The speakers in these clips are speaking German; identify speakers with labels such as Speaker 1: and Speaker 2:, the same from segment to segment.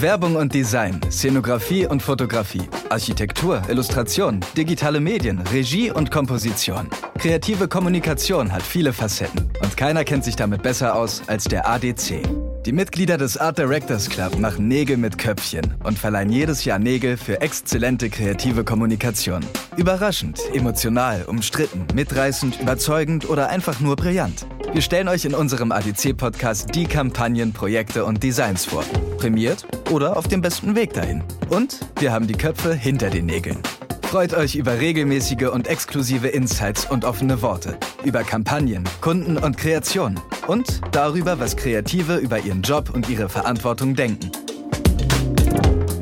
Speaker 1: Werbung und Design, Szenografie und Fotografie, Architektur, Illustration, digitale Medien, Regie und Komposition. Kreative Kommunikation hat viele Facetten und keiner kennt sich damit besser aus als der ADC. Die Mitglieder des Art Directors Club machen Nägel mit Köpfchen und verleihen jedes Jahr Nägel für exzellente kreative Kommunikation. Überraschend, emotional, umstritten, mitreißend, überzeugend oder einfach nur brillant. Wir stellen euch in unserem ADC-Podcast die Kampagnen, Projekte und Designs vor. Prämiert oder auf dem besten Weg dahin. Und wir haben die Köpfe hinter den Nägeln. Freut euch über regelmäßige und exklusive Insights und offene Worte, über Kampagnen, Kunden und Kreationen und darüber, was Kreative über ihren Job und ihre Verantwortung denken.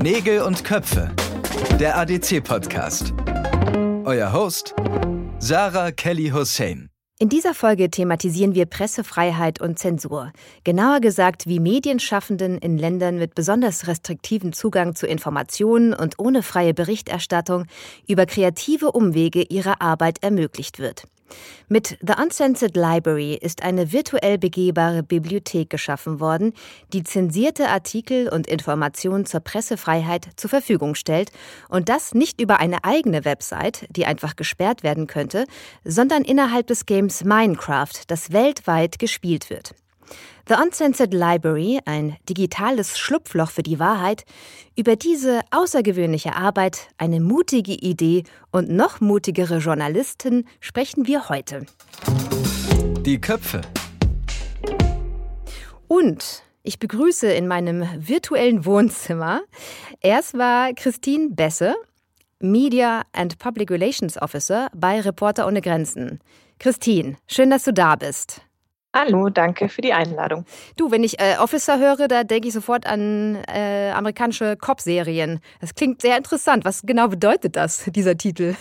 Speaker 1: Nägel und Köpfe, der ADC-Podcast. Euer Host, Sarah Kelly Hussein.
Speaker 2: In dieser Folge thematisieren wir Pressefreiheit und Zensur. Genauer gesagt, wie Medienschaffenden in Ländern mit besonders restriktivem Zugang zu Informationen und ohne freie Berichterstattung über kreative Umwege ihre Arbeit ermöglicht wird. Mit The Uncensored Library ist eine virtuell begehbare Bibliothek geschaffen worden, die zensierte Artikel und Informationen zur Pressefreiheit zur Verfügung stellt und das nicht über eine eigene Website, die einfach gesperrt werden könnte, sondern innerhalb des Games Minecraft, das weltweit gespielt wird. The Uncensored Library, ein digitales Schlupfloch für die Wahrheit, über diese außergewöhnliche Arbeit, eine mutige Idee und noch mutigere Journalisten sprechen wir heute.
Speaker 1: Die Köpfe.
Speaker 2: Und ich begrüße in meinem virtuellen Wohnzimmer erst war Christine Besse, Media and Public Relations Officer bei Reporter ohne Grenzen. Christine, schön, dass du da bist.
Speaker 3: Hallo, danke für die Einladung.
Speaker 2: Du, wenn ich äh, Officer höre, da denke ich sofort an äh, amerikanische Cop-Serien. Das klingt sehr interessant. Was genau bedeutet das, dieser Titel?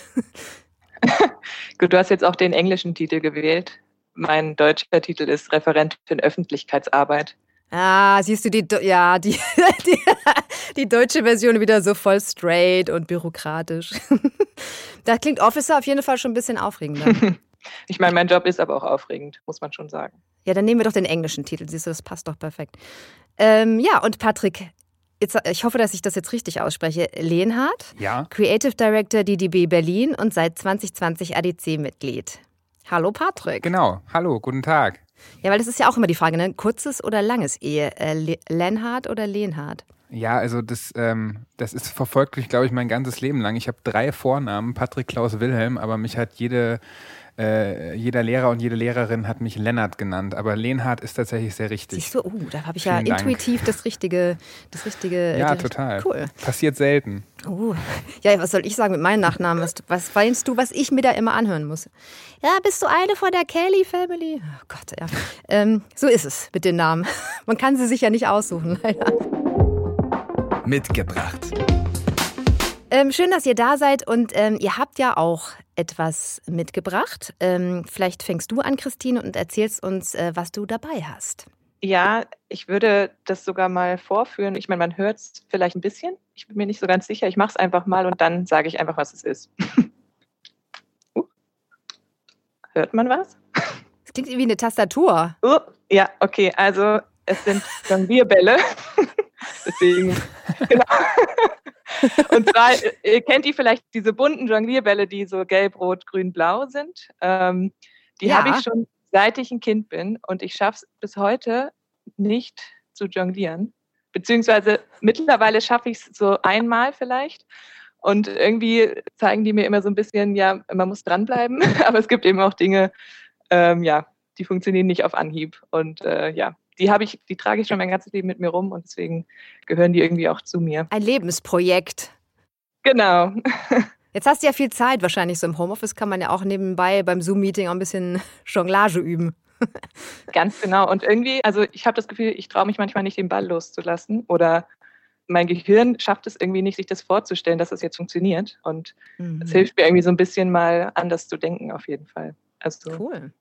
Speaker 3: Gut, du hast jetzt auch den englischen Titel gewählt. Mein deutscher Titel ist Referentin Öffentlichkeitsarbeit.
Speaker 2: Ah, siehst du die, ja, die, die, die deutsche Version wieder so voll straight und bürokratisch. Da klingt Officer auf jeden Fall schon ein bisschen aufregender.
Speaker 3: Ich meine, mein Job ist aber auch aufregend, muss man schon sagen.
Speaker 2: Ja, dann nehmen wir doch den englischen Titel. Siehst du, das passt doch perfekt. Ähm, ja, und Patrick, jetzt, ich hoffe, dass ich das jetzt richtig ausspreche. Lehnhardt,
Speaker 4: ja.
Speaker 2: Creative Director DDB Berlin und seit 2020 ADC-Mitglied. Hallo Patrick.
Speaker 4: Genau, hallo, guten Tag.
Speaker 2: Ja, weil das ist ja auch immer die Frage, ne? kurzes oder langes Ehe? Äh, Lenhardt oder Lehnhardt?
Speaker 4: Ja, also das, ähm, das ist verfolgt mich, glaube ich, mein ganzes Leben lang. Ich habe drei Vornamen, Patrick, Klaus, Wilhelm, aber mich hat jede äh, jeder Lehrer und jede Lehrerin hat mich Lennart genannt, aber Lehnhardt ist tatsächlich sehr richtig.
Speaker 2: Siehst du, oh, da habe ich Vielen ja intuitiv Dank. das richtige, das richtige.
Speaker 4: Ja, total.
Speaker 2: Cool.
Speaker 4: Passiert selten.
Speaker 2: Oh. Ja, was soll ich sagen mit meinem Nachnamen? Was, was meinst du, was ich mir da immer anhören muss? Ja, bist du eine von der Kelly Family? Oh Gott, ja. Ähm, so ist es mit den Namen. Man kann sie sich ja nicht aussuchen, leider.
Speaker 1: Mitgebracht.
Speaker 2: Ähm, schön, dass ihr da seid und ähm, ihr habt ja auch etwas mitgebracht. Ähm, vielleicht fängst du an, Christine, und erzählst uns, äh, was du dabei hast.
Speaker 3: Ja, ich würde das sogar mal vorführen. Ich meine, man hört es vielleicht ein bisschen. Ich bin mir nicht so ganz sicher. Ich mache es einfach mal und dann sage ich einfach, was es ist. uh. Hört man was?
Speaker 2: Das klingt wie eine Tastatur.
Speaker 3: Uh, ja, okay. Also es sind Jonglierbälle. Deswegen, genau. Und zwar, ihr kennt ihr vielleicht diese bunten Jonglierbälle, die so gelb, rot, grün, blau sind. Ähm, die ja. habe ich schon seit ich ein Kind bin und ich schaffe es bis heute nicht zu jonglieren. Beziehungsweise mittlerweile schaffe ich es so einmal vielleicht. Und irgendwie zeigen die mir immer so ein bisschen, ja, man muss dranbleiben, aber es gibt eben auch Dinge, ähm, ja, die funktionieren nicht auf Anhieb. Und äh, ja, die habe ich, die trage ich schon mein ganzes Leben mit mir rum und deswegen gehören die irgendwie auch zu mir.
Speaker 2: Ein Lebensprojekt.
Speaker 3: Genau.
Speaker 2: Jetzt hast du ja viel Zeit wahrscheinlich so im Homeoffice kann man ja auch nebenbei beim Zoom-Meeting auch ein bisschen Jonglage üben.
Speaker 3: Ganz genau. Und irgendwie, also ich habe das Gefühl, ich traue mich manchmal nicht, den Ball loszulassen oder mein Gehirn schafft es irgendwie nicht, sich das vorzustellen, dass es das jetzt funktioniert. Und es mhm. hilft mir irgendwie so ein bisschen mal anders zu denken, auf jeden Fall. Also,
Speaker 2: cool.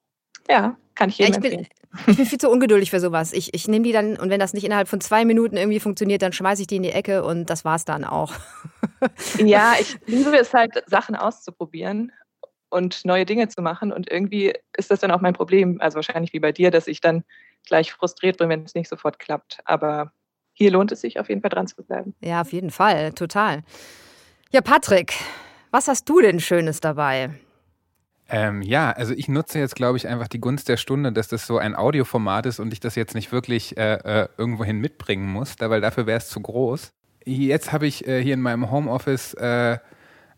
Speaker 3: Ja, kann ich jedem
Speaker 2: ja, ich bin, ich bin viel zu ungeduldig für sowas. Ich, ich nehme die dann und wenn das nicht innerhalb von zwei Minuten irgendwie funktioniert, dann schmeiße ich die in die Ecke und das war's dann auch.
Speaker 3: ja, ich liebe es halt, Sachen auszuprobieren. und neue Dinge zu machen. Und irgendwie ist das dann auch mein Problem, also wahrscheinlich wie bei dir, dass ich dann gleich frustriert bin, wenn es nicht sofort klappt. Aber hier lohnt es sich auf jeden Fall dran zu bleiben.
Speaker 2: Ja, auf jeden Fall, total. Ja, Patrick, was hast du denn Schönes dabei?
Speaker 4: Ähm, ja, also ich nutze jetzt, glaube ich, einfach die Gunst der Stunde, dass das so ein Audioformat ist und ich das jetzt nicht wirklich äh, äh, irgendwohin mitbringen muss, weil dafür wäre es zu groß. Jetzt habe ich äh, hier in meinem Homeoffice äh,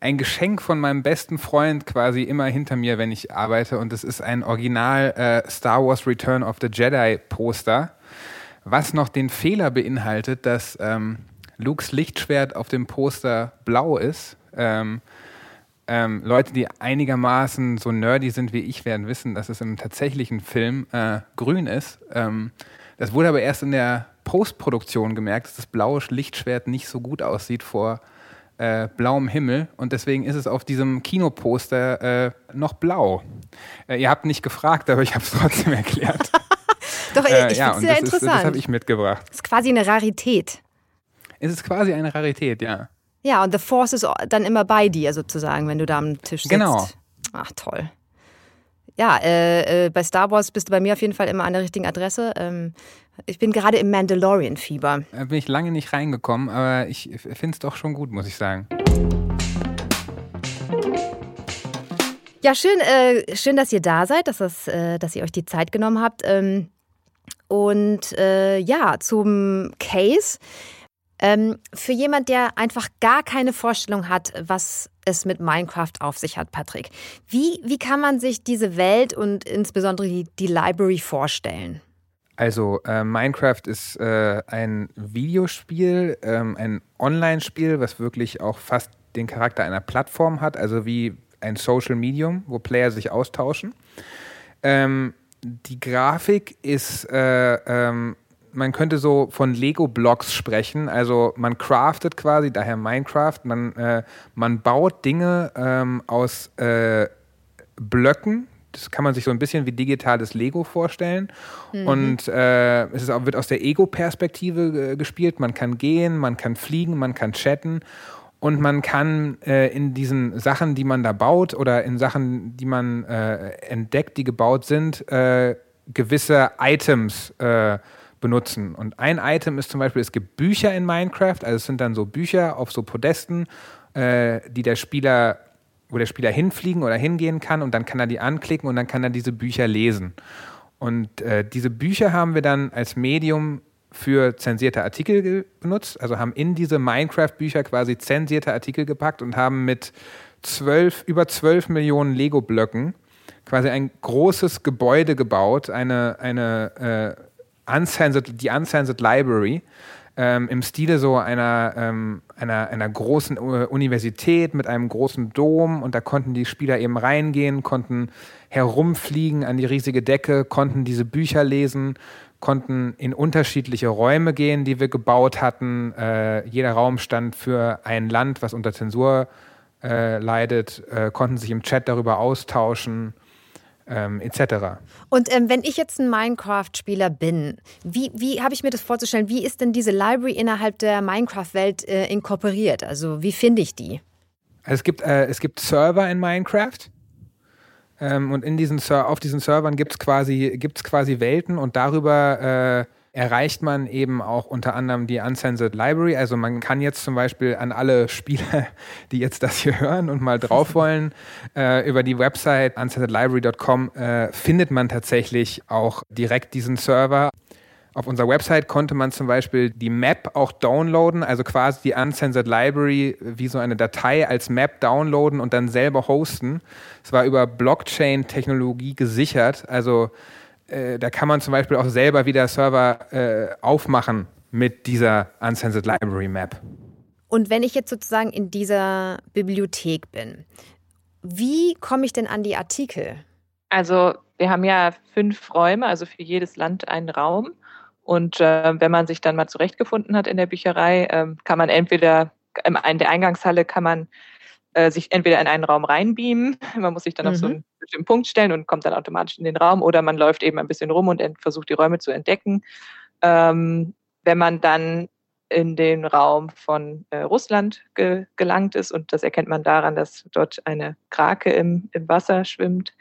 Speaker 4: ein Geschenk von meinem besten Freund quasi immer hinter mir, wenn ich arbeite. Und es ist ein Original äh, Star Wars Return of the Jedi Poster, was noch den Fehler beinhaltet, dass ähm, Lukes Lichtschwert auf dem Poster blau ist. Ähm, ähm, Leute, die einigermaßen so nerdy sind wie ich, werden wissen, dass es im tatsächlichen Film äh, grün ist. Ähm, das wurde aber erst in der Postproduktion gemerkt, dass das blaue Lichtschwert nicht so gut aussieht vor äh, blauem Himmel und deswegen ist es auf diesem Kinoposter äh, noch blau. Äh, ihr habt nicht gefragt, aber ich habe es trotzdem erklärt.
Speaker 2: Doch, äh, ich ja, finde es sehr interessant.
Speaker 4: das habe ich mitgebracht.
Speaker 2: Das ist quasi eine Rarität.
Speaker 4: Es ist quasi eine Rarität, ja.
Speaker 2: Ja, und The Force ist dann immer bei dir sozusagen, wenn du da am Tisch sitzt.
Speaker 4: Genau.
Speaker 2: Ach, toll. Ja, äh, äh, bei Star Wars bist du bei mir auf jeden Fall immer an der richtigen Adresse. Ähm, ich bin gerade im Mandalorian-Fieber.
Speaker 4: Da bin ich lange nicht reingekommen, aber ich finde es doch schon gut, muss ich sagen.
Speaker 2: Ja, schön, äh, schön, dass ihr da seid, dass, das, äh, dass ihr euch die Zeit genommen habt. Ähm, und äh, ja, zum Case. Ähm, für jemand, der einfach gar keine Vorstellung hat, was es mit Minecraft auf sich hat, Patrick, wie, wie kann man sich diese Welt und insbesondere die, die Library vorstellen?
Speaker 4: Also äh, Minecraft ist äh, ein Videospiel, ähm, ein Online-Spiel, was wirklich auch fast den Charakter einer Plattform hat, also wie ein Social Medium, wo Player sich austauschen. Ähm, die Grafik ist, äh, ähm, man könnte so von Lego-Blocks sprechen, also man craftet quasi, daher Minecraft, man, äh, man baut Dinge ähm, aus äh, Blöcken, das kann man sich so ein bisschen wie digitales Lego vorstellen. Mhm. Und äh, es ist wird aus der Ego-Perspektive äh, gespielt. Man kann gehen, man kann fliegen, man kann chatten. Und man kann äh, in diesen Sachen, die man da baut oder in Sachen, die man äh, entdeckt, die gebaut sind, gewisse Items äh, benutzen. Und ein Item ist zum Beispiel, es gibt Bücher in Minecraft, also es sind dann so Bücher auf so Podesten, die der Spieler wo der Spieler hinfliegen oder hingehen kann und dann kann er die anklicken und dann kann er diese Bücher lesen. Und äh, diese Bücher haben wir dann als Medium für zensierte Artikel benutzt, also haben in diese Minecraft-Bücher quasi zensierte Artikel gepackt und haben mit zwölf, über 12 Millionen Lego-Blöcken quasi ein großes Gebäude gebaut, eine, eine äh, uncensored, die Uncensored Library, ähm, im Stile so einer, ähm, einer, einer großen Universität mit einem großen Dom und da konnten die Spieler eben reingehen, konnten herumfliegen an die riesige Decke, konnten diese Bücher lesen, konnten in unterschiedliche Räume gehen, die wir gebaut hatten. Äh, jeder Raum stand für ein Land, was unter Zensur äh, leidet, äh, konnten sich im Chat darüber austauschen ähm, etc.
Speaker 2: Und ähm, wenn ich jetzt ein Minecraft-Spieler bin, wie, wie habe ich mir das vorzustellen? Wie ist denn diese Library innerhalb der Minecraft-Welt äh, inkorporiert? Also wie finde ich die?
Speaker 4: Also es gibt, äh, es gibt Server in Minecraft. Ähm, und in diesen auf diesen Servern gibt es quasi, gibt's quasi Welten und darüber äh, erreicht man eben auch unter anderem die Uncensored Library. Also man kann jetzt zum Beispiel an alle Spieler, die jetzt das hier hören und mal drauf wollen, äh, über die Website uncensoredlibrary.com äh, findet man tatsächlich auch direkt diesen Server. Auf unserer Website konnte man zum Beispiel die Map auch downloaden, also quasi die Uncensored Library wie so eine Datei als Map downloaden und dann selber hosten. Es war über Blockchain-Technologie gesichert, also äh, da kann man zum Beispiel auch selber wieder Server äh, aufmachen mit dieser Uncensored Library Map.
Speaker 2: Und wenn ich jetzt sozusagen in dieser Bibliothek bin, wie komme ich denn an die Artikel?
Speaker 3: Also wir haben ja fünf Räume, also für jedes Land einen Raum. Und äh, wenn man sich dann mal zurechtgefunden hat in der Bücherei, äh, kann man entweder in der Eingangshalle kann man äh, sich entweder in einen Raum reinbeamen, man muss sich dann mhm. auf so mhm. einen bestimmten Punkt stellen und kommt dann automatisch in den Raum, oder man läuft eben ein bisschen rum und versucht die Räume zu entdecken. Ähm, wenn man dann in den Raum von äh, Russland ge gelangt ist. Und das erkennt man daran, dass dort eine Krake im, im Wasser schwimmt.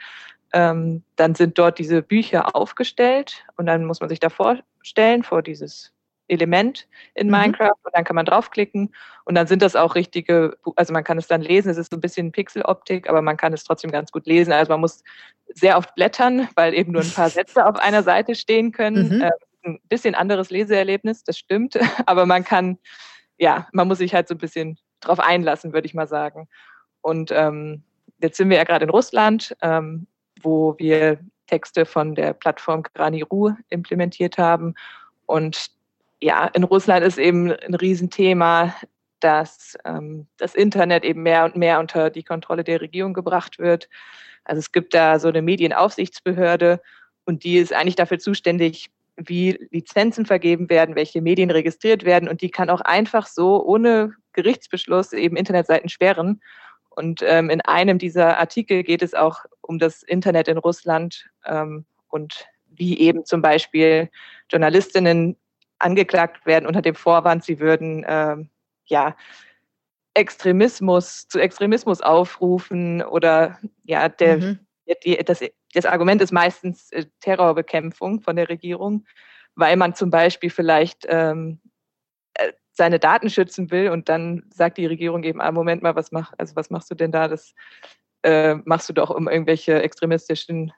Speaker 3: Ähm, dann sind dort diese Bücher aufgestellt und dann muss man sich da vorstellen, vor dieses Element in mhm. Minecraft und dann kann man draufklicken und dann sind das auch richtige, also man kann es dann lesen, es ist so ein bisschen Pixeloptik, aber man kann es trotzdem ganz gut lesen. Also man muss sehr oft blättern, weil eben nur ein paar Sätze auf einer Seite stehen können. Mhm. Äh, ein bisschen anderes Leseerlebnis, das stimmt, aber man kann, ja, man muss sich halt so ein bisschen drauf einlassen, würde ich mal sagen. Und ähm, jetzt sind wir ja gerade in Russland, ähm, wo wir Texte von der Plattform Graniru implementiert haben. Und ja, in Russland ist eben ein Riesenthema, dass ähm, das Internet eben mehr und mehr unter die Kontrolle der Regierung gebracht wird. Also es gibt da so eine Medienaufsichtsbehörde und die ist eigentlich dafür zuständig, wie Lizenzen vergeben werden, welche Medien registriert werden und die kann auch einfach so ohne Gerichtsbeschluss eben Internetseiten sperren. Und ähm, in einem dieser Artikel geht es auch um das Internet in Russland ähm, und wie eben zum Beispiel Journalistinnen angeklagt werden unter dem Vorwand, sie würden ähm, ja Extremismus zu Extremismus aufrufen oder ja der mhm. die, das, das Argument ist meistens äh, Terrorbekämpfung von der Regierung, weil man zum Beispiel vielleicht ähm, äh, seine Daten schützen will und dann sagt die Regierung eben, ah, Moment mal, was mach, also was machst du denn da? Das äh, machst du doch, um irgendwelche extremistischen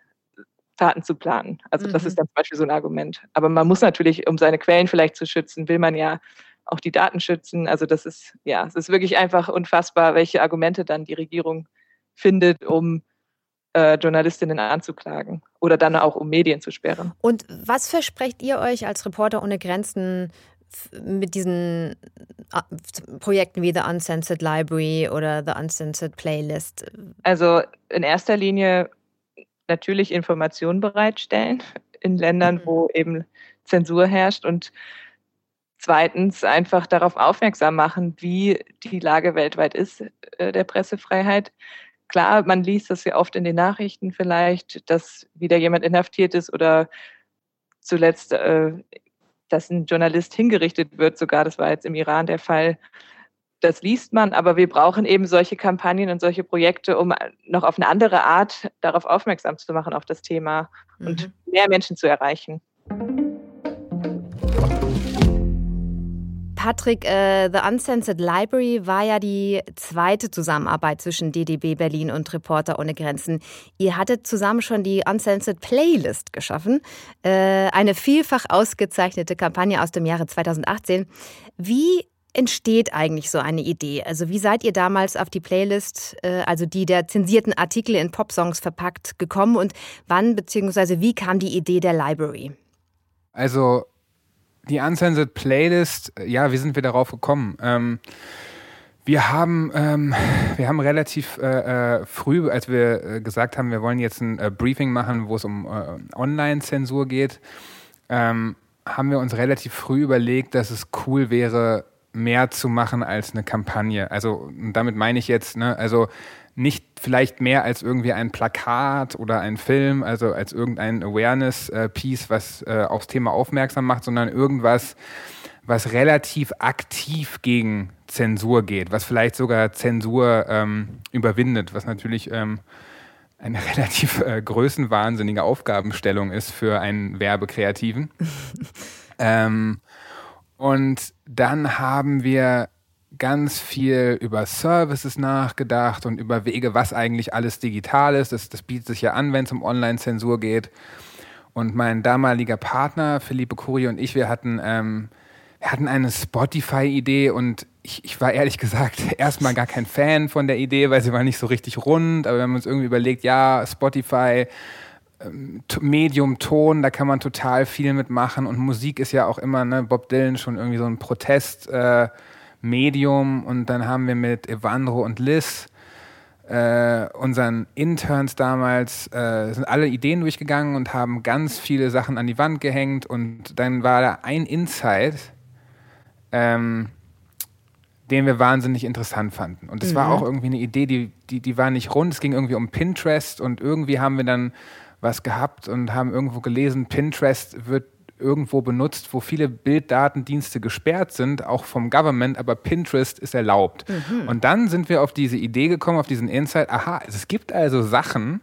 Speaker 3: Taten zu planen. Also mhm. das ist mhm. dann zum Beispiel so ein Argument. Aber man muss natürlich, um seine Quellen vielleicht zu schützen, will man ja auch die Daten schützen. Also das ist, ja, es ist wirklich einfach unfassbar, welche Argumente dann die Regierung findet, um äh, Journalistinnen anzuklagen oder dann auch um Medien zu sperren.
Speaker 2: Und was versprecht ihr euch als Reporter ohne Grenzen mit diesen äh, Projekten wie The Uncensored Library oder The Uncensored Playlist?
Speaker 3: Also in erster Linie natürlich Informationen bereitstellen in Ländern, mhm. wo eben Zensur herrscht und zweitens einfach darauf aufmerksam machen, wie die Lage weltweit ist äh, der Pressefreiheit. Klar, man liest das ja oft in den Nachrichten vielleicht, dass wieder jemand inhaftiert ist oder zuletzt, äh, dass ein Journalist hingerichtet wird, sogar das war jetzt im Iran der Fall das liest man, aber wir brauchen eben solche Kampagnen und solche Projekte, um noch auf eine andere Art darauf aufmerksam zu machen, auf das Thema mhm. und mehr Menschen zu erreichen.
Speaker 2: Patrick, äh, The Uncensored Library war ja die zweite Zusammenarbeit zwischen DDB Berlin und Reporter ohne Grenzen. Ihr hattet zusammen schon die Uncensored Playlist geschaffen, äh, eine vielfach ausgezeichnete Kampagne aus dem Jahre 2018. Wie entsteht eigentlich so eine Idee? Also wie seid ihr damals auf die Playlist, äh, also die der zensierten Artikel in Popsongs verpackt, gekommen und wann bzw. wie kam die Idee der Library?
Speaker 4: Also die Uncensored Playlist, ja, wie sind wir darauf gekommen? Ähm, wir haben, ähm, wir haben relativ äh, äh, früh, als wir äh, gesagt haben, wir wollen jetzt ein äh, Briefing machen, wo es um äh, Online-Zensur geht, ähm, haben wir uns relativ früh überlegt, dass es cool wäre, mehr zu machen als eine Kampagne. Also damit meine ich jetzt, ne, also nicht vielleicht mehr als irgendwie ein Plakat oder ein Film, also als irgendein Awareness-Piece, was äh, aufs Thema aufmerksam macht, sondern irgendwas, was relativ aktiv gegen Zensur geht, was vielleicht sogar Zensur ähm, überwindet, was natürlich ähm, eine relativ äh, größenwahnsinnige Aufgabenstellung ist für einen Werbekreativen. ähm, und dann haben wir ganz viel über Services nachgedacht und über Wege, was eigentlich alles digital ist. Das, das bietet sich ja an, wenn es um Online-Zensur geht. Und mein damaliger Partner, Philippe Curie und ich, wir hatten, ähm, wir hatten eine Spotify-Idee und ich, ich war ehrlich gesagt erstmal gar kein Fan von der Idee, weil sie war nicht so richtig rund. Aber wir haben uns irgendwie überlegt, ja, Spotify Medium Ton, da kann man total viel mitmachen und Musik ist ja auch immer, ne, Bob Dylan schon irgendwie so ein Protestmedium äh, und dann haben wir mit Evandro und Liz äh, unseren Interns damals äh, sind alle Ideen durchgegangen und haben ganz viele Sachen an die Wand gehängt und dann war da ein Insight, ähm, den wir wahnsinnig interessant fanden. Und das mhm. war auch irgendwie eine Idee, die, die, die war nicht rund. Es ging irgendwie um Pinterest und irgendwie haben wir dann was gehabt und haben irgendwo gelesen, Pinterest wird irgendwo benutzt, wo viele Bilddatendienste gesperrt sind, auch vom Government, aber Pinterest ist erlaubt. Mhm. Und dann sind wir auf diese Idee gekommen, auf diesen Insight, aha, es gibt also Sachen,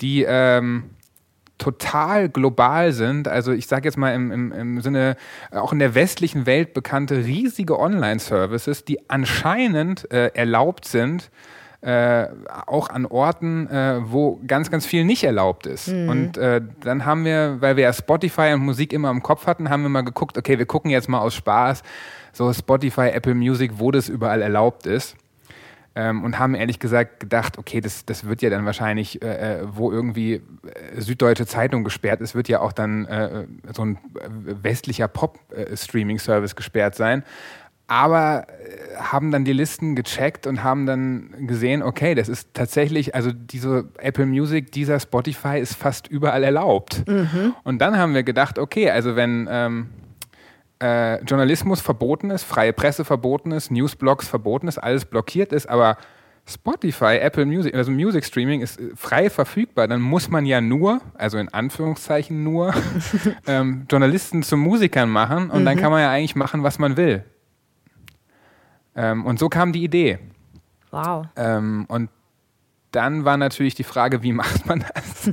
Speaker 4: die ähm, total global sind. Also ich sage jetzt mal im, im, im Sinne, äh, auch in der westlichen Welt bekannte riesige Online-Services, die anscheinend äh, erlaubt sind, äh, auch an Orten, äh, wo ganz, ganz viel nicht erlaubt ist. Mhm. Und äh, dann haben wir, weil wir ja Spotify und Musik immer im Kopf hatten, haben wir mal geguckt, okay, wir gucken jetzt mal aus Spaß, so Spotify, Apple Music, wo das überall erlaubt ist. Ähm, und haben ehrlich gesagt gedacht, okay, das, das wird ja dann wahrscheinlich, äh, äh wo irgendwie äh, Süddeutsche Zeitung gesperrt ist, wird ja auch dann äh, so ein westlicher Pop-Streaming-Service gesperrt sein aber äh, haben dann die Listen gecheckt und haben dann gesehen, okay, das ist tatsächlich, also diese Apple Music, dieser Spotify ist fast überall erlaubt. Mhm. Und dann haben wir gedacht, okay, also wenn ähm, äh, Journalismus verboten ist, freie Presse verboten ist, Newsblogs verboten ist, alles blockiert ist, aber Spotify, Apple Music, also Music Streaming ist äh, frei verfügbar, dann muss man ja nur, also in Anführungszeichen nur, ähm, Journalisten zu Musikern machen und mhm. dann kann man ja eigentlich machen, was man will. Ähm, und so kam die Idee.
Speaker 2: Wow.
Speaker 4: Ähm, und dann war natürlich die Frage, wie macht man das?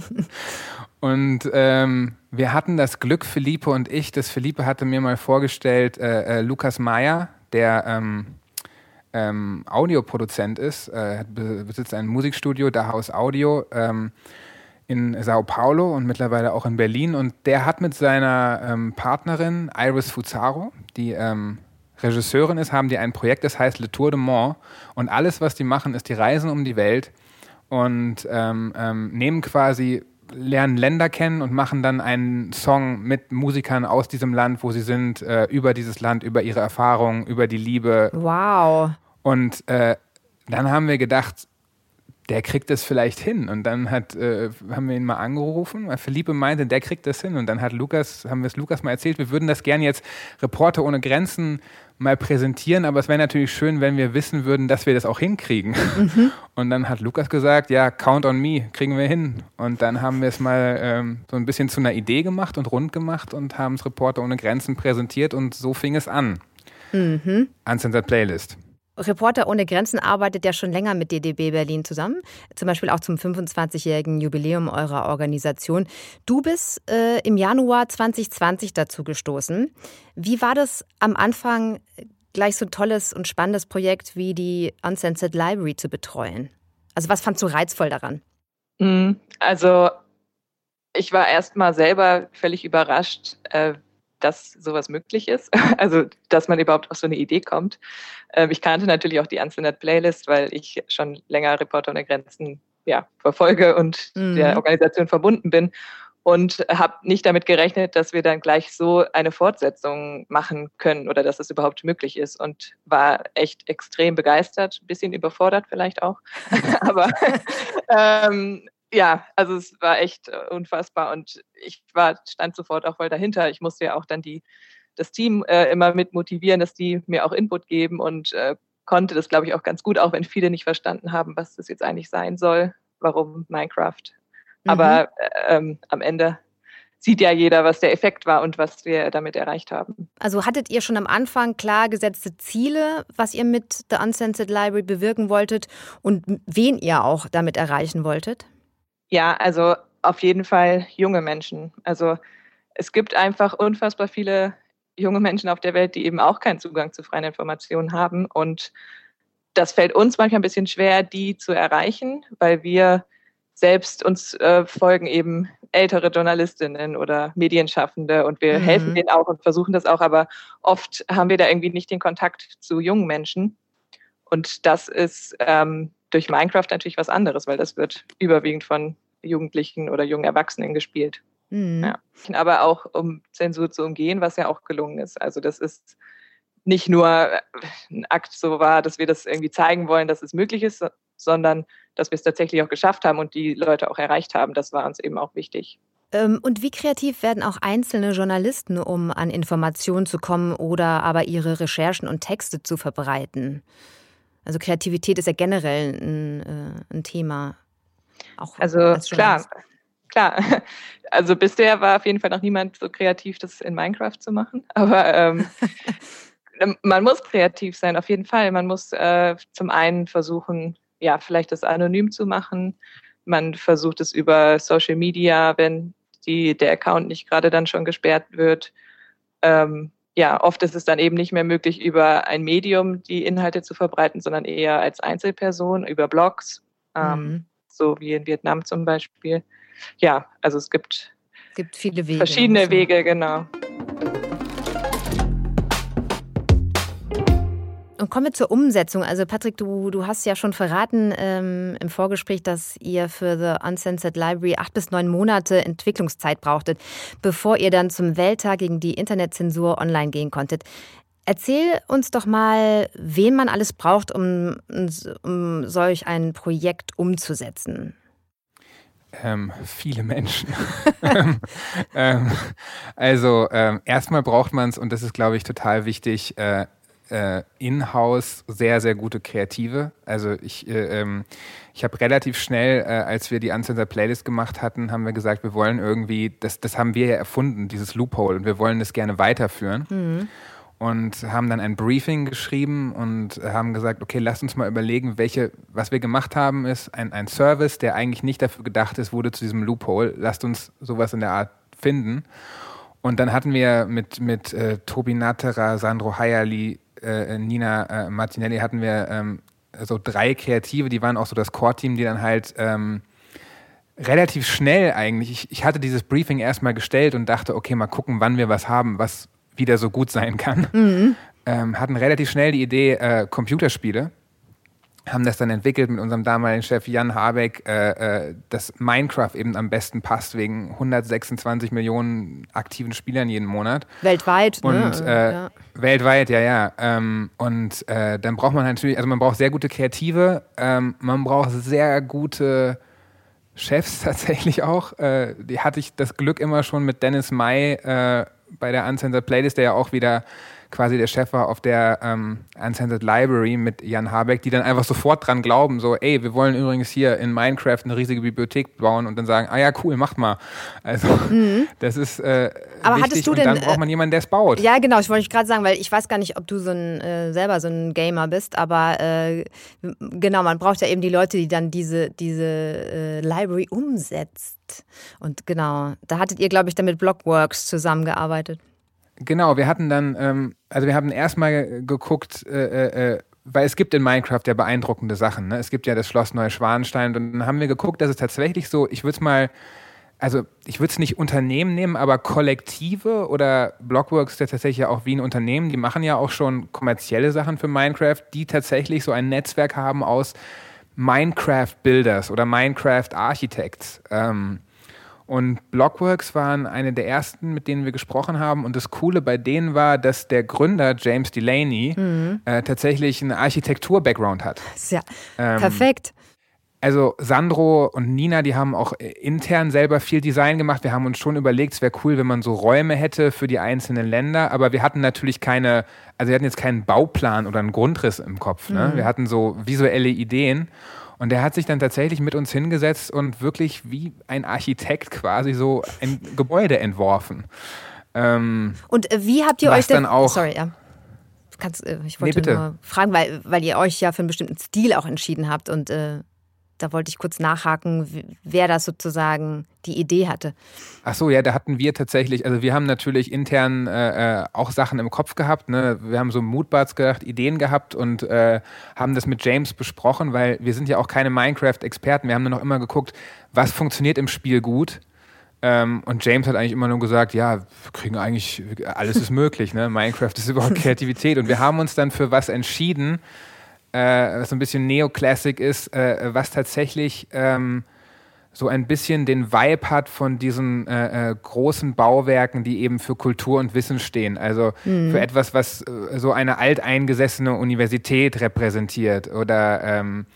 Speaker 4: und ähm, wir hatten das Glück, Philippe und ich, das Philippe hatte mir mal vorgestellt, äh, äh, Lukas Meyer, der ähm, ähm, Audioproduzent ist, äh, besitzt ein Musikstudio, Dahaus Audio, ähm, in Sao Paulo und mittlerweile auch in Berlin. Und der hat mit seiner ähm, Partnerin Iris Fuzaro, die ähm, Regisseurin ist, haben die ein Projekt, das heißt Le Tour de Mont. Und alles, was die machen, ist, die reisen um die Welt und ähm, ähm, nehmen quasi, lernen Länder kennen und machen dann einen Song mit Musikern aus diesem Land, wo sie sind, äh, über dieses Land, über ihre Erfahrungen, über die Liebe.
Speaker 2: Wow.
Speaker 4: Und äh, dann haben wir gedacht, der kriegt das vielleicht hin. Und dann hat, äh, haben wir ihn mal angerufen, weil Philippe meinte, der kriegt das hin. Und dann hat Lukas, haben wir es Lukas mal erzählt, wir würden das gerne jetzt Reporter ohne Grenzen mal präsentieren, aber es wäre natürlich schön, wenn wir wissen würden, dass wir das auch hinkriegen. Mhm. Und dann hat Lukas gesagt, ja, count on me, kriegen wir hin. Und dann haben wir es mal ähm, so ein bisschen zu einer Idee gemacht und rund gemacht und haben es Reporter ohne Grenzen präsentiert und so fing es an. Mhm. Uncensored Playlist.
Speaker 2: Reporter ohne Grenzen arbeitet ja schon länger mit DDB Berlin zusammen, zum Beispiel auch zum 25-jährigen Jubiläum eurer Organisation. Du bist äh, im Januar 2020 dazu gestoßen. Wie war das am Anfang, gleich so ein tolles und spannendes Projekt wie die Uncensored Library zu betreuen? Also was fandst du reizvoll daran?
Speaker 3: Mm, also ich war erst mal selber völlig überrascht, äh, dass sowas möglich ist. Also, dass man überhaupt auf so eine Idee kommt. Ähm, ich kannte natürlich auch die Anselnet Playlist, weil ich schon länger Reporter ohne Grenzen ja, verfolge und mhm. der Organisation verbunden bin und habe nicht damit gerechnet, dass wir dann gleich so eine Fortsetzung machen können oder dass es überhaupt möglich ist und war echt extrem begeistert, ein bisschen überfordert vielleicht auch, aber ähm, ja, also es war echt äh, unfassbar und ich war, stand sofort auch voll dahinter. Ich musste ja auch dann die, das Team äh, immer mit motivieren, dass die mir auch Input geben und äh, konnte das, glaube ich, auch ganz gut, auch wenn viele nicht verstanden haben, was das jetzt eigentlich sein soll, warum Minecraft. Mhm. Aber äh, ähm, am Ende sieht ja jeder, was der Effekt war und was wir damit erreicht haben.
Speaker 2: Also hattet ihr schon am Anfang klar gesetzte Ziele, was ihr mit The Uncensored Library bewirken wolltet und wen ihr auch damit erreichen wolltet?
Speaker 3: Ja, also auf jeden Fall junge Menschen. Also es gibt einfach unfassbar viele junge Menschen auf der Welt, die eben auch keinen Zugang zu freien Informationen haben. Und das fällt uns manchmal ein bisschen schwer, die zu erreichen, weil wir selbst uns äh, folgen eben ältere Journalistinnen oder Medienschaffende und wir mhm. helfen denen auch und versuchen das auch, aber oft haben wir da irgendwie nicht den Kontakt zu jungen Menschen. Und das ist ähm, durch Minecraft natürlich was anderes, weil das wird überwiegend von Jugendlichen oder jungen Erwachsenen gespielt. Mhm. Ja. Aber auch um Zensur zu umgehen, was ja auch gelungen ist. Also das ist nicht nur ein Akt so war, dass wir das irgendwie zeigen wollen, dass es möglich ist, sondern dass wir es tatsächlich auch geschafft haben und die Leute auch erreicht haben. Das war uns eben auch wichtig.
Speaker 2: Ähm, und wie kreativ werden auch einzelne Journalisten, um an Informationen zu kommen oder aber ihre Recherchen und Texte zu verbreiten? Also Kreativität ist ja generell ein, äh, ein Thema
Speaker 3: auch also klar, klar. Also bisher war auf jeden Fall noch niemand so kreativ, das in Minecraft zu machen. Aber ähm, man muss kreativ sein, auf jeden Fall. Man muss äh, zum einen versuchen, ja, vielleicht das anonym zu machen. Man versucht es über Social Media, wenn die, der Account nicht gerade dann schon gesperrt wird. Ähm, ja, oft ist es dann eben nicht mehr möglich, über ein Medium die Inhalte zu verbreiten, sondern eher als Einzelperson, über Blogs, ähm, mhm. So wie in Vietnam zum Beispiel. Ja, also es gibt,
Speaker 2: gibt viele Wege.
Speaker 3: Verschiedene Wege, genau.
Speaker 2: Und kommen wir zur Umsetzung. Also Patrick, du, du hast ja schon verraten ähm, im Vorgespräch, dass ihr für The Uncensored Library acht bis neun Monate Entwicklungszeit brauchtet, bevor ihr dann zum Welttag gegen die Internetzensur online gehen konntet. Erzähl uns doch mal, wen man alles braucht, um, um solch ein Projekt umzusetzen.
Speaker 4: Ähm, viele Menschen. ähm, also ähm, erstmal braucht man es, und das ist, glaube ich, total wichtig, äh, äh, in-house sehr, sehr gute Kreative. Also ich, äh, ähm, ich habe relativ schnell, äh, als wir die Uncensored Playlist gemacht hatten, haben wir gesagt, wir wollen irgendwie, das, das haben wir ja erfunden, dieses Loophole, und wir wollen das gerne weiterführen. Mhm. Und haben dann ein Briefing geschrieben und haben gesagt, okay, lasst uns mal überlegen, welche, was wir gemacht haben, ist ein, ein Service, der eigentlich nicht dafür gedacht ist, wurde zu diesem Loophole. Lasst uns sowas in der Art finden. Und dann hatten wir mit, mit äh, Tobi Natterer, Sandro Hayali, äh, Nina äh, Martinelli hatten wir ähm, so drei Kreative, die waren auch so das Core-Team, die dann halt ähm, relativ schnell eigentlich, ich, ich hatte dieses Briefing erstmal gestellt und dachte, okay, mal gucken, wann wir was haben, was wieder so gut sein kann. Mhm. Ähm, hatten relativ schnell die Idee, äh, Computerspiele haben das dann entwickelt mit unserem damaligen Chef Jan Habeck, äh, äh, dass Minecraft eben am besten passt wegen 126 Millionen aktiven Spielern jeden Monat.
Speaker 2: Weltweit,
Speaker 4: ne? und,
Speaker 2: ne?
Speaker 4: Ja. Weltweit, ja, ja. Ähm, und äh, dann braucht man natürlich, also man braucht sehr gute Kreative, ähm, man braucht sehr gute Chefs tatsächlich auch. Äh, die hatte ich das Glück immer schon mit Dennis May bei der Uncensored Playlist, der ja auch wieder quasi der Chef war auf der ähm, Uncensored Library mit Jan Habeck, die dann einfach sofort dran glauben, so, ey, wir wollen übrigens hier in Minecraft eine riesige Bibliothek bauen und dann sagen, ah ja, cool, macht mal. Also mhm. das ist äh,
Speaker 2: Aber wichtig hattest du denn,
Speaker 4: und dann braucht man jemanden, der es baut.
Speaker 2: Ja, genau, ich wollte gerade sagen, weil ich weiß gar nicht, ob du so ein, äh, selber so ein Gamer bist, aber äh, genau, man braucht ja eben die Leute, die dann diese, diese äh, Library umsetzt. Und genau, da hattet ihr, glaube ich, dann mit Blockworks zusammengearbeitet.
Speaker 4: Genau, wir hatten dann, ähm, also wir haben erstmal geguckt, äh, äh, äh, weil es gibt in Minecraft ja beeindruckende Sachen. Ne? Es gibt ja das Schloss Neuschwanstein und dann haben wir geguckt, dass es tatsächlich so, ich würde es mal, also ich würde es nicht Unternehmen nehmen, aber Kollektive oder Blockworks ist ja tatsächlich auch wie ein Unternehmen, die machen ja auch schon kommerzielle Sachen für Minecraft, die tatsächlich so ein Netzwerk haben aus Minecraft-Builders oder Minecraft-Architects. Ähm, und Blockworks waren eine der ersten, mit denen wir gesprochen haben. Und das Coole bei denen war, dass der Gründer James Delaney mhm. äh, tatsächlich einen Architektur-Background hat.
Speaker 2: Ja, ähm, perfekt.
Speaker 4: Also Sandro und Nina, die haben auch äh, intern selber viel Design gemacht. Wir haben uns schon überlegt, es wäre cool, wenn man so Räume hätte für die einzelnen Länder. Aber wir hatten natürlich keine, also wir hatten jetzt keinen Bauplan oder einen Grundriss im Kopf. Ne? Mhm. Wir hatten so visuelle Ideen. Und der hat sich dann tatsächlich mit uns hingesetzt und wirklich wie ein Architekt quasi so ein Gebäude entworfen.
Speaker 2: Ähm, und äh, wie habt ihr euch
Speaker 4: denn, dann auch
Speaker 2: sorry, ja. Kannst, äh, ich wollte nee, nur fragen, weil, weil ihr euch ja für einen bestimmten Stil auch entschieden habt und äh, da wollte ich kurz nachhaken, wer das sozusagen die Idee hatte.
Speaker 4: Ach so, ja, da hatten wir tatsächlich, also wir haben natürlich intern äh, äh auch Sachen im Kopf gehabt. Ne? Wir haben so Moodboards gedacht, Ideen gehabt und äh, haben das mit James besprochen, weil wir sind ja auch keine Minecraft-Experten. Wir haben nur noch immer geguckt, was funktioniert im Spiel gut. Ähm, und James hat eigentlich immer nur gesagt, ja, wir kriegen eigentlich, alles ist möglich. Ne? Minecraft ist überhaupt Kreativität. Und wir haben uns dann für was entschieden, äh, was so ein bisschen Neoclassic ist, äh, was tatsächlich ähm, so ein bisschen den Vibe hat von diesen äh, äh, großen Bauwerken, die eben für Kultur und Wissen stehen. Also mhm. für etwas, was äh, so eine alteingesessene Universität repräsentiert oder ähm,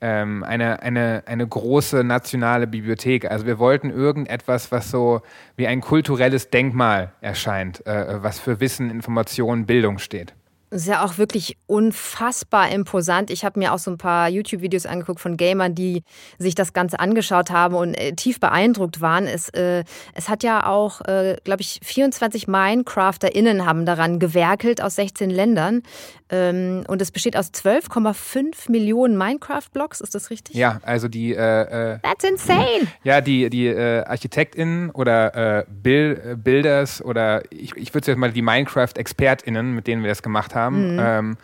Speaker 4: ähm, eine, eine, eine große nationale Bibliothek. Also wir wollten irgendetwas, was so wie ein kulturelles Denkmal erscheint, äh, was für Wissen, Information, Bildung steht.
Speaker 2: Das ist ja auch wirklich unfassbar imposant. Ich habe mir auch so ein paar YouTube-Videos angeguckt von Gamern, die sich das Ganze angeschaut haben und äh, tief beeindruckt waren. Es, äh, es hat ja auch, äh, glaube ich, 24 MinecrafterInnen haben daran gewerkelt aus 16 Ländern. Ähm, und es besteht aus 12,5 Millionen Minecraft-Blocks, ist das richtig?
Speaker 4: Ja, also die. Äh,
Speaker 2: äh That's insane!
Speaker 4: Ja, die, die äh, ArchitektInnen oder Builders oder ich, ich würde jetzt mal die Minecraft-ExpertInnen, mit denen wir das gemacht haben, haben. Mhm. Ähm,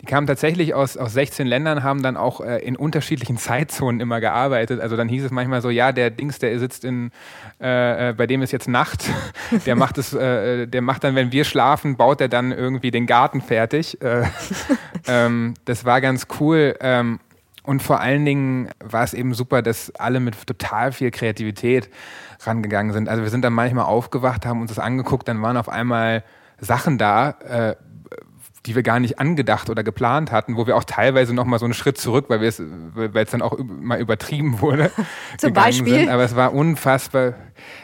Speaker 4: die kamen tatsächlich aus, aus 16 Ländern, haben dann auch äh, in unterschiedlichen Zeitzonen immer gearbeitet. Also dann hieß es manchmal so, ja, der Dings, der sitzt in, äh, äh bei dem ist jetzt Nacht. Der macht es, äh, der macht dann, wenn wir schlafen, baut er dann irgendwie den Garten fertig. Äh, ähm, das war ganz cool. Ähm, und vor allen Dingen war es eben super, dass alle mit total viel Kreativität rangegangen sind. Also wir sind dann manchmal aufgewacht, haben uns das angeguckt, dann waren auf einmal Sachen da, äh, die wir gar nicht angedacht oder geplant hatten, wo wir auch teilweise noch mal so einen Schritt zurück, weil wir es, weil es dann auch mal übertrieben wurde.
Speaker 2: Zum Beispiel. Sind.
Speaker 4: Aber es war unfassbar.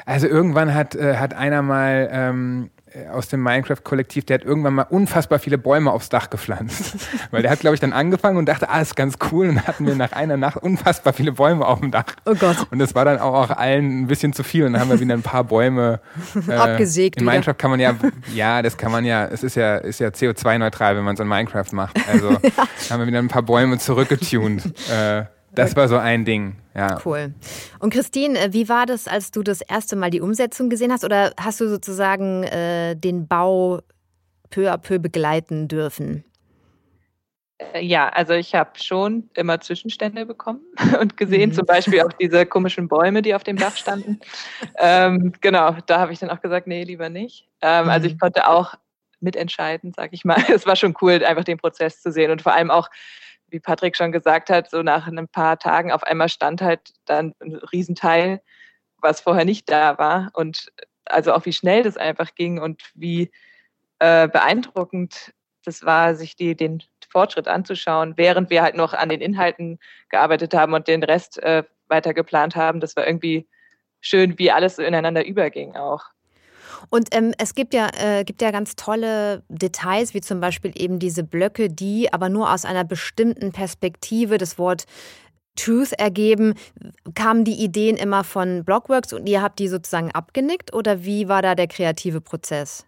Speaker 4: Also irgendwann hat, äh, hat einer mal ähm, äh, aus dem Minecraft-Kollektiv, der hat irgendwann mal unfassbar viele Bäume aufs Dach gepflanzt. Weil der hat, glaube ich, dann angefangen und dachte, ah, ist ganz cool. Und dann hatten wir nach einer Nacht unfassbar viele Bäume auf dem Dach.
Speaker 2: Oh Gott.
Speaker 4: Und das war dann auch, auch allen ein bisschen zu viel. Und dann haben wir wieder ein paar Bäume
Speaker 2: äh, abgesägt.
Speaker 4: In Minecraft kann man ja, ja, das kann man ja, es ist ja, ist ja CO2-neutral, wenn man es in Minecraft macht. Also ja. haben wir wieder ein paar Bäume zurückgetunt. Äh, das war so ein Ding, ja.
Speaker 2: Cool. Und Christine, äh, wie war das, als du das erste Mal die Umsetzung gesehen hast? Oder hast du sozusagen äh, den Bau peu à peu begleiten dürfen?
Speaker 3: Äh, ja, also ich habe schon immer Zwischenstände bekommen und gesehen, mhm. zum Beispiel auch diese komischen Bäume, die auf dem Dach standen. ähm, genau, da habe ich dann auch gesagt, nee, lieber nicht. Ähm, mhm. Also ich mhm. konnte auch mitentscheiden, sag ich mal. Es war schon cool, einfach den Prozess zu sehen und vor allem auch wie Patrick schon gesagt hat, so nach ein paar Tagen auf einmal stand halt dann ein Riesenteil, was vorher nicht da war. Und also auch wie schnell das einfach ging und wie äh, beeindruckend das war, sich die, den Fortschritt anzuschauen, während wir halt noch an den Inhalten gearbeitet haben und den Rest äh, weiter geplant haben. Das war irgendwie schön, wie alles so ineinander überging auch.
Speaker 2: Und ähm, es gibt ja, äh, gibt ja ganz tolle Details, wie zum Beispiel eben diese Blöcke, die aber nur aus einer bestimmten Perspektive das Wort Truth ergeben. Kamen die Ideen immer von Blockworks und ihr habt die sozusagen abgenickt oder wie war da der kreative Prozess?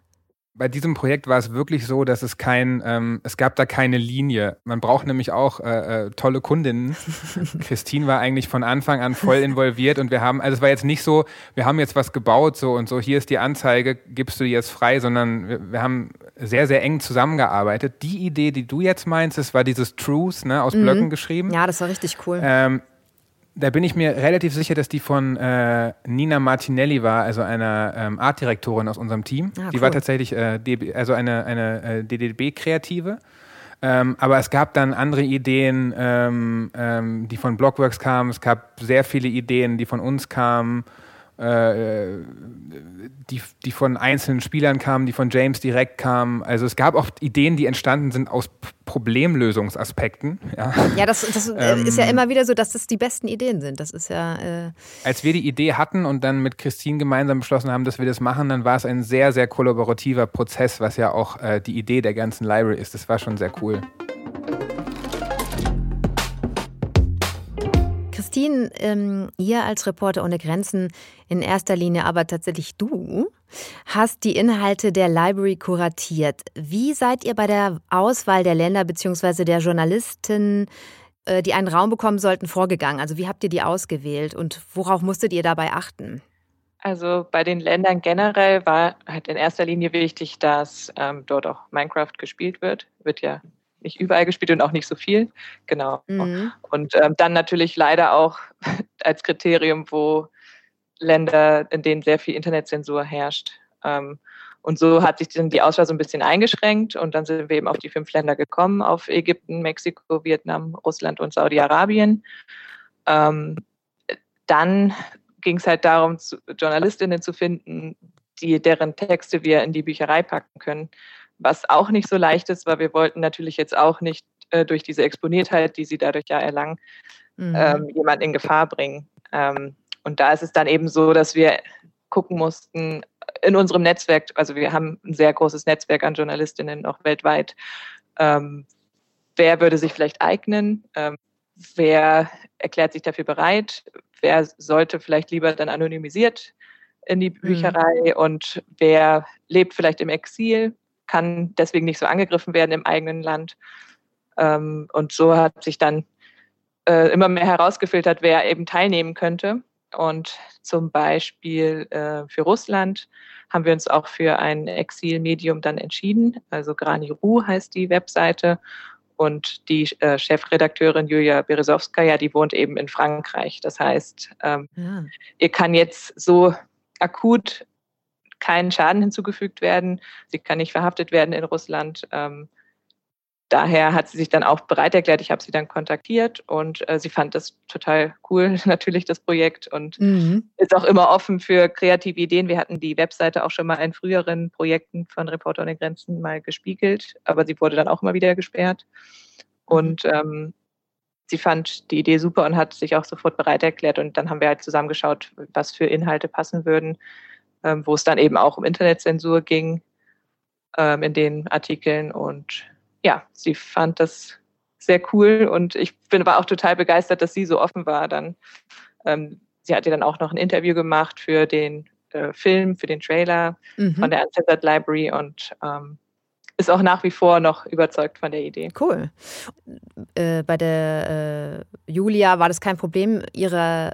Speaker 4: Bei diesem Projekt war es wirklich so, dass es kein, ähm, es gab da keine Linie. Man braucht nämlich auch äh, äh, tolle Kundinnen. Christine war eigentlich von Anfang an voll involviert und wir haben, also es war jetzt nicht so, wir haben jetzt was gebaut so und so, hier ist die Anzeige, gibst du die jetzt frei, sondern wir, wir haben sehr, sehr eng zusammengearbeitet. Die Idee, die du jetzt meinst, das war dieses Truth, ne, aus mhm. Blöcken geschrieben.
Speaker 2: Ja, das war richtig cool.
Speaker 4: Ähm, da bin ich mir relativ sicher, dass die von äh, Nina Martinelli war, also einer ähm, Artdirektorin aus unserem Team. Ah, die cool. war tatsächlich äh, DB, also eine, eine äh, DDB-Kreative. Ähm, aber es gab dann andere Ideen, ähm, ähm, die von Blockworks kamen. Es gab sehr viele Ideen, die von uns kamen. Äh, die, die von einzelnen Spielern kamen, die von James direkt kamen. Also es gab auch Ideen, die entstanden sind aus Problemlösungsaspekten.
Speaker 2: Ja, ja das, das ähm, ist ja immer wieder so, dass das die besten Ideen sind. Das ist ja.
Speaker 4: Äh als wir die Idee hatten und dann mit Christine gemeinsam beschlossen haben, dass wir das machen, dann war es ein sehr, sehr kollaborativer Prozess, was ja auch äh, die Idee der ganzen Library ist. Das war schon sehr cool.
Speaker 2: Christine, ähm, ihr als Reporter ohne Grenzen, in erster Linie aber tatsächlich du, hast die Inhalte der Library kuratiert. Wie seid ihr bei der Auswahl der Länder bzw. der Journalisten, äh, die einen Raum bekommen sollten, vorgegangen? Also wie habt ihr die ausgewählt und worauf musstet ihr dabei achten?
Speaker 3: Also bei den Ländern generell war halt in erster Linie wichtig, dass ähm, dort auch Minecraft gespielt wird. Wird ja nicht überall gespielt und auch nicht so viel. Genau. Mhm. Und ähm, dann natürlich leider auch als Kriterium, wo Länder, in denen sehr viel Internetzensur herrscht. Ähm, und so hat sich dann die Auswahl so ein bisschen eingeschränkt und dann sind wir eben auf die fünf Länder gekommen, auf Ägypten, Mexiko, Vietnam, Russland und Saudi-Arabien. Ähm, dann ging es halt darum, Journalistinnen zu finden, die, deren Texte wir in die Bücherei packen können was auch nicht so leicht ist, weil wir wollten natürlich jetzt auch nicht äh, durch diese Exponiertheit, die sie dadurch ja erlangen, mhm. ähm, jemand in Gefahr bringen. Ähm, und da ist es dann eben so, dass wir gucken mussten in unserem Netzwerk, also wir haben ein sehr großes Netzwerk an Journalistinnen auch weltweit, ähm, wer würde sich vielleicht eignen, ähm, wer erklärt sich dafür bereit, wer sollte vielleicht lieber dann anonymisiert in die mhm. Bücherei mhm. und wer lebt vielleicht im Exil, kann deswegen nicht so angegriffen werden im eigenen Land. Ähm, und so hat sich dann äh, immer mehr herausgefiltert, wer eben teilnehmen könnte. Und zum Beispiel äh, für Russland haben wir uns auch für ein Exilmedium dann entschieden. Also Grani Ru heißt die Webseite. Und die äh, Chefredakteurin Julia Berezowskaja, die wohnt eben in Frankreich. Das heißt, ähm, ja. ihr kann jetzt so akut keinen Schaden hinzugefügt werden. Sie kann nicht verhaftet werden in Russland. Ähm, daher hat sie sich dann auch bereit erklärt. Ich habe sie dann kontaktiert und äh, sie fand das total cool, natürlich das Projekt und mhm. ist auch immer offen für kreative Ideen. Wir hatten die Webseite auch schon mal in früheren Projekten von Reporter ohne Grenzen mal gespiegelt, aber sie wurde dann auch immer wieder gesperrt. Und ähm, sie fand die Idee super und hat sich auch sofort bereit erklärt. Und dann haben wir halt zusammengeschaut, was für Inhalte passen würden, ähm, wo es dann eben auch um Internetzensur ging ähm, in den Artikeln und ja, sie fand das sehr cool und ich bin war auch total begeistert, dass sie so offen war. Dann ähm, sie hat ja dann auch noch ein Interview gemacht für den äh, Film, für den Trailer mhm. von der Uncensored Library und ähm, ist auch nach wie vor noch überzeugt von der Idee.
Speaker 2: Cool. Äh, bei der äh, Julia war das kein Problem, ihre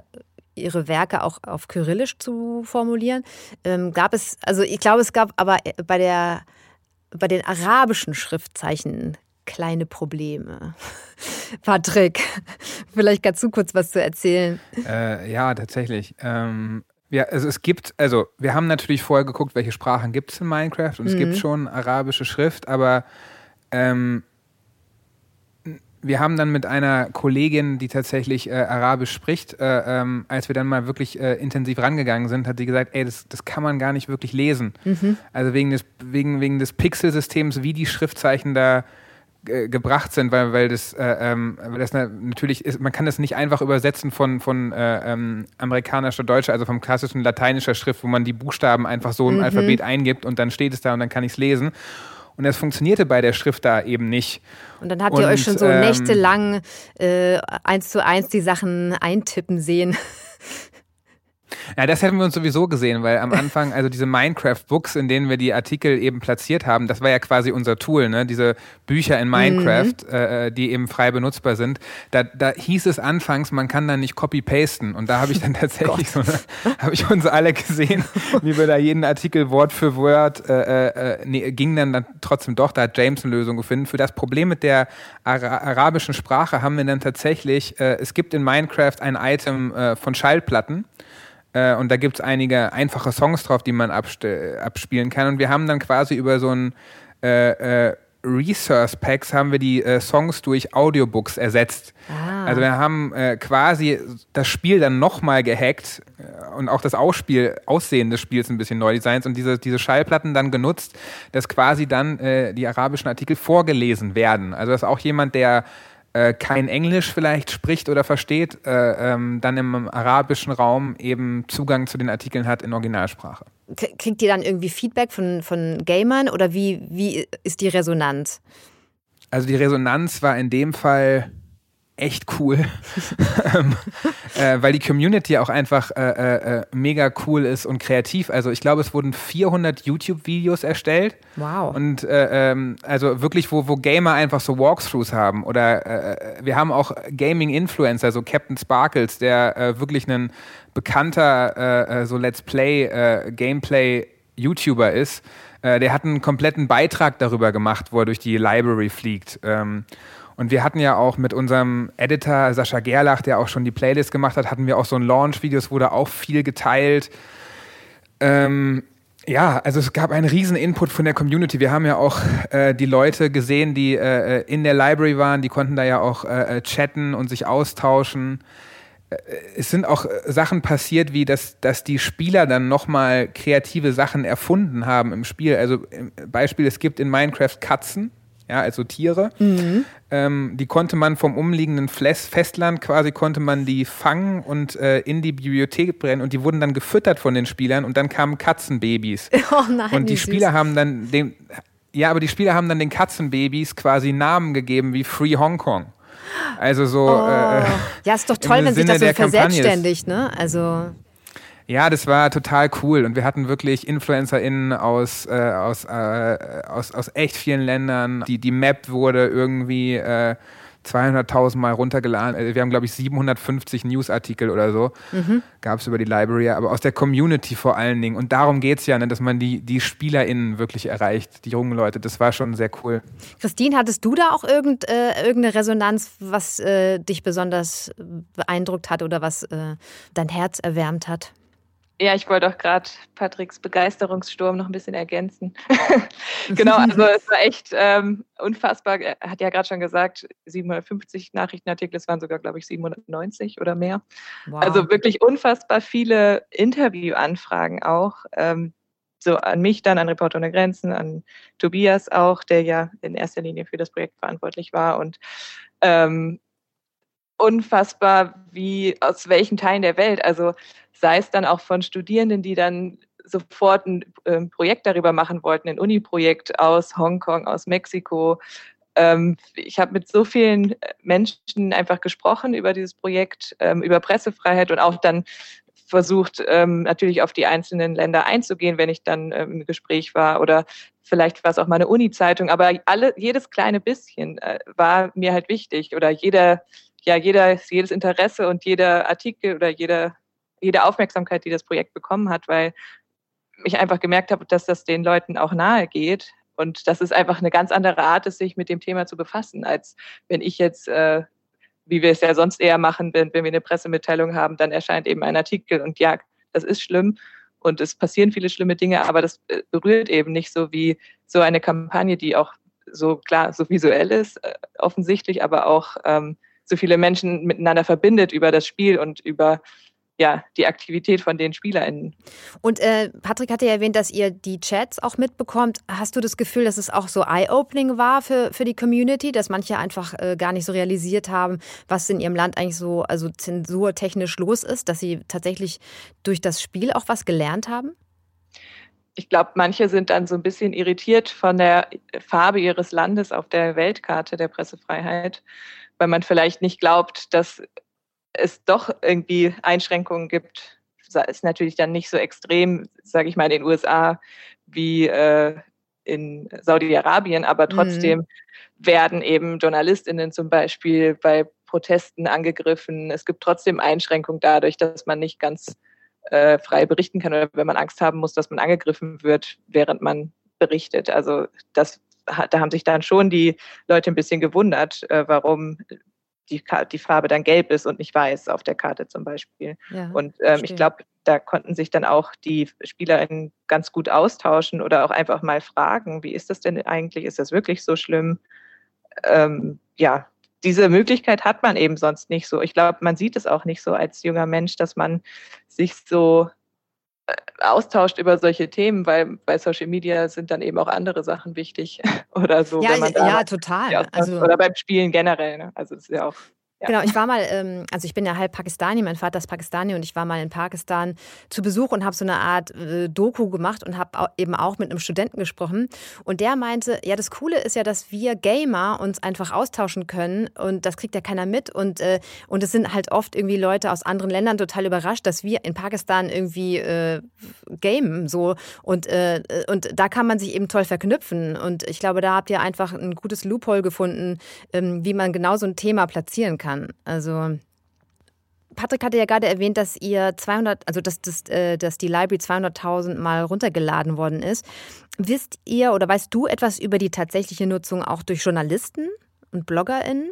Speaker 2: ihre Werke auch auf Kyrillisch zu formulieren. Ähm, gab es, also ich glaube, es gab aber bei der bei den arabischen Schriftzeichen kleine Probleme. Patrick, vielleicht kannst du kurz was zu erzählen.
Speaker 4: Äh, ja, tatsächlich. Ähm, ja, also es gibt, also wir haben natürlich vorher geguckt, welche Sprachen gibt es in Minecraft und mhm. es gibt mhm. schon arabische Schrift, aber ähm, wir haben dann mit einer Kollegin, die tatsächlich äh, Arabisch spricht, äh, ähm, als wir dann mal wirklich äh, intensiv rangegangen sind, hat sie gesagt, ey, das, das kann man gar nicht wirklich lesen. Mhm. Also wegen des, wegen, wegen des Pixelsystems, wie die Schriftzeichen da äh, gebracht sind, weil, weil das, äh, ähm, weil das natürlich ist, man kann das nicht einfach übersetzen von, von äh, ähm, amerikanischer Deutscher, also vom klassischen lateinischer Schrift, wo man die Buchstaben einfach so im mhm. Alphabet eingibt und dann steht es da und dann kann ich es lesen. Und das funktionierte bei der Schrift da eben nicht.
Speaker 2: Und dann habt ihr und, euch schon so ähm, nächtelang äh, eins zu eins die Sachen eintippen sehen.
Speaker 4: Ja, das hätten wir uns sowieso gesehen, weil am Anfang, also diese Minecraft-Books, in denen wir die Artikel eben platziert haben, das war ja quasi unser Tool, ne? diese Bücher in Minecraft, mhm. äh, die eben frei benutzbar sind. Da, da hieß es anfangs, man kann da nicht copy-pasten. Und da habe ich dann tatsächlich so, habe ich uns alle gesehen, wie wir da jeden Artikel Wort für Wort, äh, äh, nee, ging dann, dann trotzdem doch, da hat James eine Lösung gefunden. Für das Problem mit der Ara arabischen Sprache haben wir dann tatsächlich, äh, es gibt in Minecraft ein Item äh, von Schallplatten. Äh, und da gibt es einige einfache Songs drauf, die man abspielen kann. Und wir haben dann quasi über so ein äh, äh, Resource Packs haben wir die äh, Songs durch Audiobooks ersetzt. Ah. Also wir haben äh, quasi das Spiel dann nochmal gehackt äh, und auch das Ausspiel, Aussehen des Spiels ein bisschen neu designt und diese, diese Schallplatten dann genutzt, dass quasi dann äh, die arabischen Artikel vorgelesen werden. Also dass auch jemand, der kein Englisch vielleicht spricht oder versteht, äh, ähm, dann im arabischen Raum eben Zugang zu den Artikeln hat in Originalsprache.
Speaker 2: Kriegt ihr dann irgendwie Feedback von, von Gamern oder wie, wie ist die Resonanz?
Speaker 4: Also die Resonanz war in dem Fall echt cool, ähm, äh, weil die Community auch einfach äh, äh, äh, mega cool ist und kreativ. Also ich glaube, es wurden 400 YouTube-Videos erstellt.
Speaker 2: Wow.
Speaker 4: Und äh, ähm, also wirklich, wo, wo Gamer einfach so Walkthroughs haben. Oder äh, wir haben auch Gaming-Influencer, so Captain Sparkles, der wirklich ein bekannter so Let's Play, Gameplay-YouTuber ist. der hat einen kompletten Beitrag darüber gemacht, wo er durch die Library fliegt. Ähm, und wir hatten ja auch mit unserem Editor Sascha Gerlach, der auch schon die Playlist gemacht hat, hatten wir auch so ein Launch-Video, es wurde auch viel geteilt. Ähm, ja, also es gab einen riesen Input von der Community. Wir haben ja auch äh, die Leute gesehen, die äh, in der Library waren, die konnten da ja auch äh, chatten und sich austauschen. Äh, es sind auch Sachen passiert, wie dass, dass die Spieler dann nochmal kreative Sachen erfunden haben im Spiel. Also Beispiel, es gibt in Minecraft Katzen, ja, also Tiere. Mhm. Ähm, die konnte man vom umliegenden Festland quasi konnte man die fangen und äh, in die Bibliothek brennen und die wurden dann gefüttert von den Spielern und dann kamen Katzenbabys. Oh nein, und die Spieler haben dann den Ja, aber die Spieler haben dann den Katzenbabys quasi Namen gegeben wie Free Hong Kong. Also so.
Speaker 2: Oh. Äh, ja, ist doch toll, wenn
Speaker 4: Sinne
Speaker 2: sich das so
Speaker 4: verselbstständigt,
Speaker 2: ne? Also.
Speaker 4: Ja, das war total cool und wir hatten wirklich InfluencerInnen aus, äh, aus, äh, aus, aus echt vielen Ländern. Die, die Map wurde irgendwie äh, 200.000 Mal runtergeladen. Also wir haben, glaube ich, 750 Newsartikel oder so. Mhm. Gab es über die Library, aber aus der Community vor allen Dingen. Und darum geht es ja, ne, dass man die, die SpielerInnen wirklich erreicht, die jungen Leute. Das war schon sehr cool.
Speaker 2: Christine, hattest du da auch irgend, äh, irgendeine Resonanz, was äh, dich besonders beeindruckt hat oder was äh, dein Herz erwärmt hat?
Speaker 3: Ja, ich wollte auch gerade Patricks Begeisterungssturm noch ein bisschen ergänzen. genau, also es war echt ähm, unfassbar. Er hat ja gerade schon gesagt, 750 Nachrichtenartikel, es waren sogar, glaube ich, 790 oder mehr. Wow. Also wirklich unfassbar viele Interviewanfragen auch. Ähm, so an mich dann, an Reporter ohne Grenzen, an Tobias auch, der ja in erster Linie für das Projekt verantwortlich war und ähm, unfassbar, wie aus welchen Teilen der Welt. Also sei es dann auch von Studierenden, die dann sofort ein äh, Projekt darüber machen wollten, ein Uni-Projekt aus Hongkong, aus Mexiko. Ähm, ich habe mit so vielen Menschen einfach gesprochen über dieses Projekt, ähm, über Pressefreiheit und auch dann versucht, ähm, natürlich auf die einzelnen Länder einzugehen, wenn ich dann ähm, im Gespräch war oder vielleicht war es auch mal eine Uni-Zeitung, aber alle, jedes kleine bisschen äh, war mir halt wichtig oder jeder, ja, jeder, jedes Interesse und jeder Artikel oder jeder jede Aufmerksamkeit, die das Projekt bekommen hat, weil ich einfach gemerkt habe, dass das den Leuten auch nahe geht. Und das ist einfach eine ganz andere Art, sich mit dem Thema zu befassen, als wenn ich jetzt, äh, wie wir es ja sonst eher machen, wenn, wenn wir eine Pressemitteilung haben, dann erscheint eben ein Artikel und ja, das ist schlimm und es passieren viele schlimme Dinge, aber das äh, berührt eben nicht so wie so eine Kampagne, die auch so klar, so visuell ist, äh, offensichtlich, aber auch ähm, so viele Menschen miteinander verbindet über das Spiel und über ja, die Aktivität von den SpielerInnen.
Speaker 2: Und äh, Patrick hatte ja erwähnt, dass ihr die Chats auch mitbekommt. Hast du das Gefühl, dass es auch so eye-opening war für, für die Community, dass manche einfach äh, gar nicht so realisiert haben, was in ihrem Land eigentlich so also zensurtechnisch los ist, dass sie tatsächlich durch das Spiel auch was gelernt haben?
Speaker 3: Ich glaube, manche sind dann so ein bisschen irritiert von der Farbe ihres Landes auf der Weltkarte der Pressefreiheit, weil man vielleicht nicht glaubt, dass es doch irgendwie Einschränkungen gibt. Ist natürlich dann nicht so extrem, sage ich mal, in den USA wie äh, in Saudi-Arabien, aber mhm. trotzdem mhm. werden eben JournalistInnen zum Beispiel bei Protesten angegriffen. Es gibt trotzdem Einschränkungen dadurch, dass man nicht ganz äh, frei berichten kann oder wenn man Angst haben muss, dass man angegriffen wird, während man berichtet. Also das, da haben sich dann schon die Leute ein bisschen gewundert, äh, warum die, die Farbe dann gelb ist und nicht weiß auf der Karte zum Beispiel. Ja, und ähm, ich glaube, da konnten sich dann auch die SpielerInnen ganz gut austauschen oder auch einfach mal fragen, wie ist das denn eigentlich? Ist das wirklich so schlimm? Ähm, ja, diese Möglichkeit hat man eben sonst nicht so. Ich glaube, man sieht es auch nicht so als junger Mensch, dass man sich so austauscht über solche Themen, weil bei Social Media sind dann eben auch andere Sachen wichtig oder so.
Speaker 2: Ja, ja total.
Speaker 3: Also, oder beim Spielen generell. Ne? Also das ist ja auch
Speaker 2: Genau, ich war mal, ähm, also ich bin ja halb Pakistani, mein Vater ist Pakistani und ich war mal in Pakistan zu Besuch und habe so eine Art äh, Doku gemacht und habe eben auch mit einem Studenten gesprochen. Und der meinte, ja, das Coole ist ja, dass wir Gamer uns einfach austauschen können und das kriegt ja keiner mit. Und, äh, und es sind halt oft irgendwie Leute aus anderen Ländern total überrascht, dass wir in Pakistan irgendwie äh, gamen. So. Und, äh, und da kann man sich eben toll verknüpfen. Und ich glaube, da habt ihr einfach ein gutes Loophole gefunden, ähm, wie man genau so ein Thema platzieren kann kann. Also Patrick hatte ja gerade erwähnt, dass ihr 200, also dass, dass, äh, dass die Library 200.000 Mal runtergeladen worden ist. Wisst ihr oder weißt du etwas über die tatsächliche Nutzung auch durch Journalisten und BloggerInnen?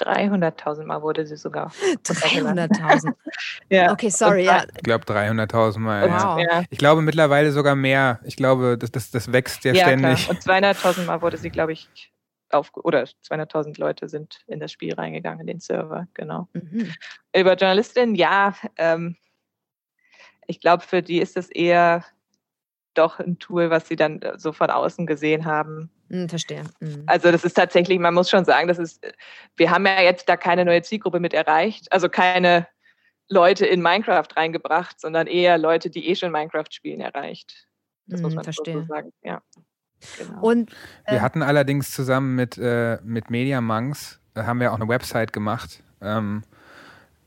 Speaker 3: 300.000 Mal wurde sie sogar.
Speaker 2: 300.000. ja. Okay, sorry. Ja.
Speaker 4: Ich glaube 300.000 Mal. Wow. Ja. Ich glaube mittlerweile sogar mehr. Ich glaube, das, das, das wächst ja, ja ständig.
Speaker 3: Klar. Und 200.000 Mal wurde sie, glaube ich, auf, oder 200.000 Leute sind in das Spiel reingegangen, in den Server, genau. Mhm. Über Journalistinnen, ja, ähm, ich glaube, für die ist es eher doch ein Tool, was sie dann äh, so von außen gesehen haben.
Speaker 2: Mhm, verstehe.
Speaker 3: Mhm. Also das ist tatsächlich, man muss schon sagen, das ist, wir haben ja jetzt da keine neue Zielgruppe mit erreicht, also keine Leute in Minecraft reingebracht, sondern eher Leute, die eh schon Minecraft spielen, erreicht.
Speaker 2: Das muss mhm, man verstehe. so sagen,
Speaker 3: ja.
Speaker 2: Genau. Und,
Speaker 4: äh, wir hatten allerdings zusammen mit, äh, mit Media Monks, da haben wir auch eine Website gemacht. Ähm,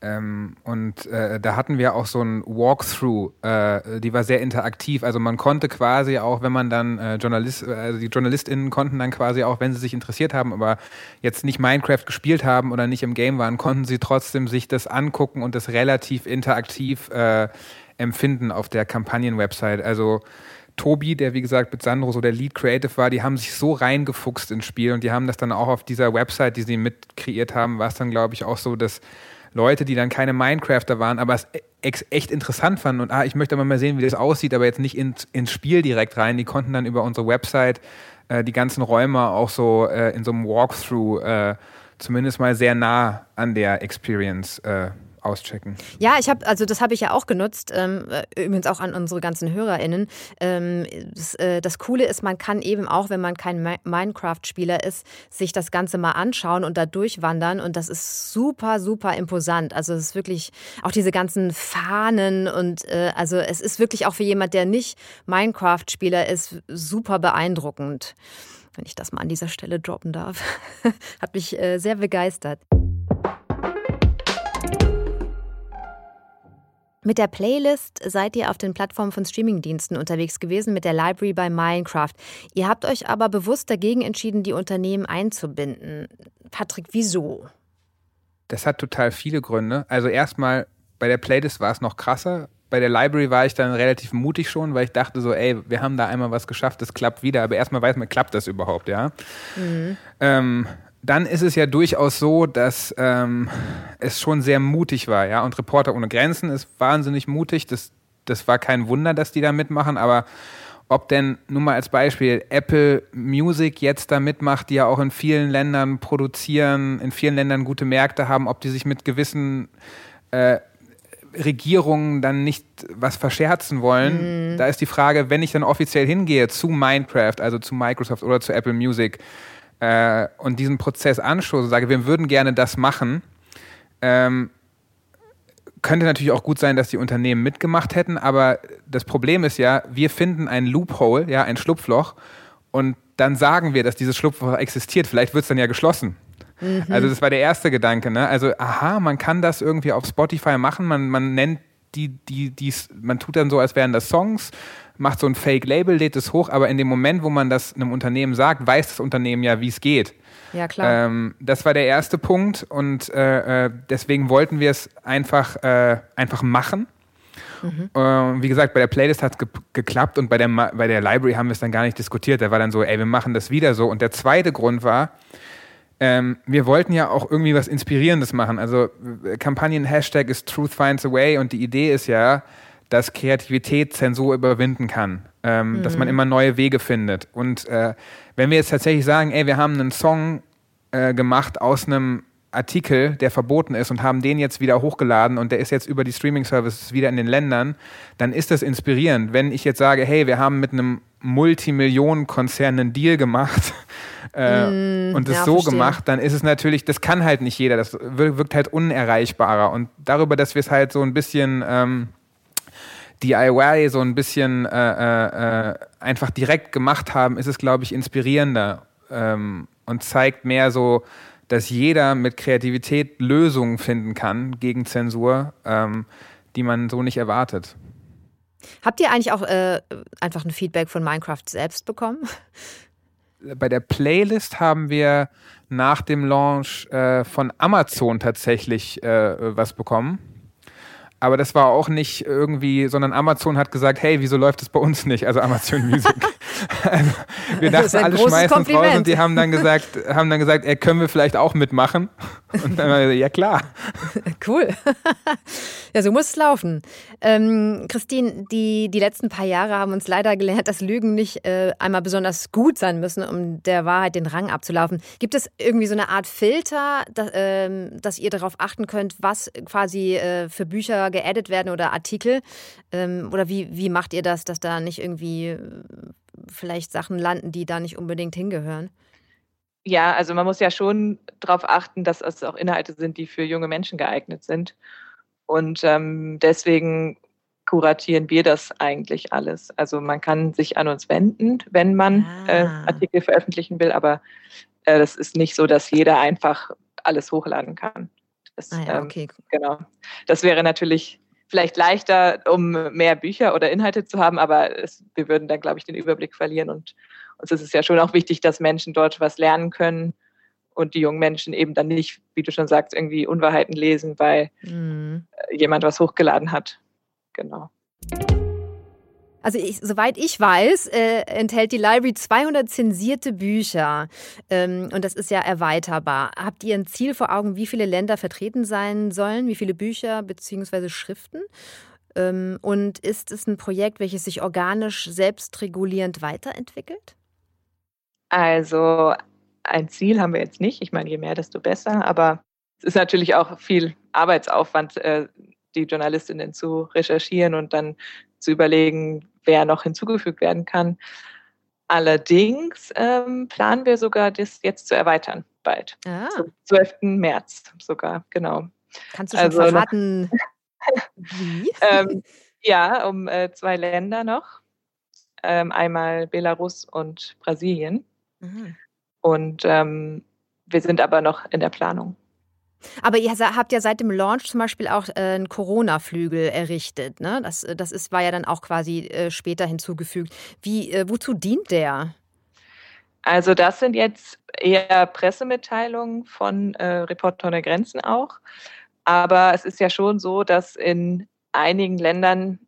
Speaker 4: ähm, und äh, da hatten wir auch so ein Walkthrough, äh, die war sehr interaktiv. Also man konnte quasi auch, wenn man dann äh, Journalist, also die JournalistInnen konnten dann quasi auch, wenn sie sich interessiert haben, aber jetzt nicht Minecraft gespielt haben oder nicht im Game waren, konnten sie trotzdem sich das angucken und das relativ interaktiv äh, empfinden auf der Kampagnen-Website. Also Tobi, der wie gesagt mit Sandro so der Lead Creative war, die haben sich so reingefuchst ins Spiel und die haben das dann auch auf dieser Website, die sie mit kreiert haben, war es dann glaube ich auch so, dass Leute, die dann keine Minecrafter waren, aber es echt interessant fanden und ah, ich möchte mal sehen, wie das aussieht, aber jetzt nicht ins, ins Spiel direkt rein. Die konnten dann über unsere Website äh, die ganzen Räume auch so äh, in so einem Walkthrough äh, zumindest mal sehr nah an der Experience äh, auschecken.
Speaker 2: Ja, ich habe, also das habe ich ja auch genutzt, ähm, äh, übrigens auch an unsere ganzen HörerInnen. Ähm, das, äh, das, Coole ist, man kann eben auch, wenn man kein Minecraft-Spieler ist, sich das Ganze mal anschauen und da durchwandern und das ist super, super imposant. Also es ist wirklich auch diese ganzen Fahnen und äh, also es ist wirklich auch für jemand, der nicht Minecraft-Spieler ist, super beeindruckend. Wenn ich das mal an dieser Stelle droppen darf. Hat mich äh, sehr begeistert. Mit der Playlist seid ihr auf den Plattformen von Streamingdiensten unterwegs gewesen, mit der Library bei Minecraft. Ihr habt euch aber bewusst dagegen entschieden, die Unternehmen einzubinden. Patrick, wieso?
Speaker 4: Das hat total viele Gründe. Also erstmal, bei der Playlist war es noch krasser. Bei der Library war ich dann relativ mutig schon, weil ich dachte so, ey, wir haben da einmal was geschafft, das klappt wieder. Aber erstmal weiß man, klappt das überhaupt, ja? Mhm. Ähm, dann ist es ja durchaus so, dass ähm, es schon sehr mutig war, ja. Und Reporter ohne Grenzen ist wahnsinnig mutig. Das, das war kein Wunder, dass die da mitmachen, aber ob denn nur mal als Beispiel Apple Music jetzt da mitmacht, die ja auch in vielen Ländern produzieren, in vielen Ländern gute Märkte haben, ob die sich mit gewissen äh, Regierungen dann nicht was verscherzen wollen. Mhm. Da ist die Frage, wenn ich dann offiziell hingehe zu Minecraft, also zu Microsoft oder zu Apple Music, äh, und diesen Prozess anstoße und sage, wir würden gerne das machen, ähm, könnte natürlich auch gut sein, dass die Unternehmen mitgemacht hätten, aber das Problem ist ja, wir finden ein Loophole, ja, ein Schlupfloch und dann sagen wir, dass dieses Schlupfloch existiert. Vielleicht wird es dann ja geschlossen. Mhm. Also das war der erste Gedanke. Ne? Also aha, man kann das irgendwie auf Spotify machen. Man, man nennt die, die, die, man tut dann so, als wären das Songs macht so ein Fake-Label, lädt es hoch, aber in dem Moment, wo man das einem Unternehmen sagt, weiß das Unternehmen ja, wie es geht.
Speaker 2: Ja, klar. Ähm,
Speaker 4: das war der erste Punkt und äh, äh deswegen wollten wir es einfach, äh, einfach machen. Mhm. Äh, wie gesagt, bei der Playlist hat es ge geklappt und bei der, bei der Library haben wir es dann gar nicht diskutiert. Da war dann so, ey, wir machen das wieder so. Und der zweite Grund war, ähm, wir wollten ja auch irgendwie was Inspirierendes machen. Also Kampagnen-Hashtag ist Truth Finds a Way und die Idee ist ja, dass Kreativität Zensur überwinden kann, ähm, mhm. dass man mhm. immer neue Wege findet. Und äh, wenn wir jetzt tatsächlich sagen, ey, wir haben einen Song äh, gemacht aus einem Artikel, der verboten ist und haben den jetzt wieder hochgeladen und der ist jetzt über die Streaming-Services wieder in den Ländern, dann ist das inspirierend. Wenn ich jetzt sage, hey, wir haben mit einem Multimillionen-Konzern einen Deal gemacht äh, mm, und es ja, so verstehe. gemacht, dann ist es natürlich, das kann halt nicht jeder, das wirkt halt unerreichbarer. Und darüber, dass wir es halt so ein bisschen ähm, DIY so ein bisschen äh, äh, äh, einfach direkt gemacht haben, ist es, glaube ich, inspirierender ähm, und zeigt mehr so, dass jeder mit Kreativität Lösungen finden kann gegen Zensur, ähm, die man so nicht erwartet.
Speaker 2: Habt ihr eigentlich auch äh, einfach ein Feedback von Minecraft selbst bekommen?
Speaker 4: Bei der Playlist haben wir nach dem Launch äh, von Amazon tatsächlich äh, was bekommen. Aber das war auch nicht irgendwie, sondern Amazon hat gesagt, hey, wieso läuft das bei uns nicht? Also Amazon Music. also, wir dachten, alle schmeißen uns raus und die haben dann gesagt, haben dann gesagt, ey, können wir vielleicht auch mitmachen? Und dann war ich, ja klar.
Speaker 2: Cool. ja, so muss es laufen. Ähm, Christine, die, die letzten paar Jahre haben uns leider gelernt, dass Lügen nicht äh, einmal besonders gut sein müssen, um der Wahrheit den Rang abzulaufen. Gibt es irgendwie so eine Art Filter, dass, äh, dass ihr darauf achten könnt, was quasi äh, für Bücher geaddet werden oder Artikel? Ähm, oder wie, wie macht ihr das, dass da nicht irgendwie äh, vielleicht Sachen landen, die da nicht unbedingt hingehören?
Speaker 3: Ja, also man muss ja schon darauf achten, dass es auch Inhalte sind, die für junge Menschen geeignet sind. Und ähm, deswegen kuratieren wir das eigentlich alles. Also man kann sich an uns wenden, wenn man äh, ah. äh, Artikel veröffentlichen will, aber äh, das ist nicht so, dass jeder einfach alles hochladen kann. Das, ah ja, ähm, okay. ähm, genau. Das wäre natürlich vielleicht leichter, um mehr Bücher oder Inhalte zu haben, aber es, wir würden dann, glaube ich, den Überblick verlieren. Und uns ist es ja schon auch wichtig, dass Menschen dort was lernen können und die jungen Menschen eben dann nicht, wie du schon sagst, irgendwie Unwahrheiten lesen, weil mhm. jemand was hochgeladen hat. Genau.
Speaker 2: Also ich, soweit ich weiß, äh, enthält die Library 200 zensierte Bücher ähm, und das ist ja erweiterbar. Habt ihr ein Ziel vor Augen, wie viele Länder vertreten sein sollen, wie viele Bücher bzw. Schriften? Ähm, und ist es ein Projekt, welches sich organisch selbstregulierend weiterentwickelt?
Speaker 3: Also ein Ziel haben wir jetzt nicht. Ich meine, je mehr, desto besser. Aber es ist natürlich auch viel Arbeitsaufwand, äh, die Journalistinnen zu recherchieren und dann zu überlegen, wer noch hinzugefügt werden kann. Allerdings ähm, planen wir sogar, das jetzt zu erweitern, bald. Ah. Zum 12. März sogar, genau.
Speaker 2: Kannst du schon also, verraten, wie?
Speaker 3: ähm, ja, um äh, zwei Länder noch. Ähm, einmal Belarus und Brasilien. Mhm. Und ähm, wir sind aber noch in der Planung.
Speaker 2: Aber ihr habt ja seit dem Launch zum Beispiel auch äh, einen Corona-Flügel errichtet. Ne? Das, äh, das ist, war ja dann auch quasi äh, später hinzugefügt. Wie, wozu dient der?
Speaker 3: Also das sind jetzt eher Pressemitteilungen von äh, Reporter ohne Grenzen auch. Aber es ist ja schon so, dass in einigen Ländern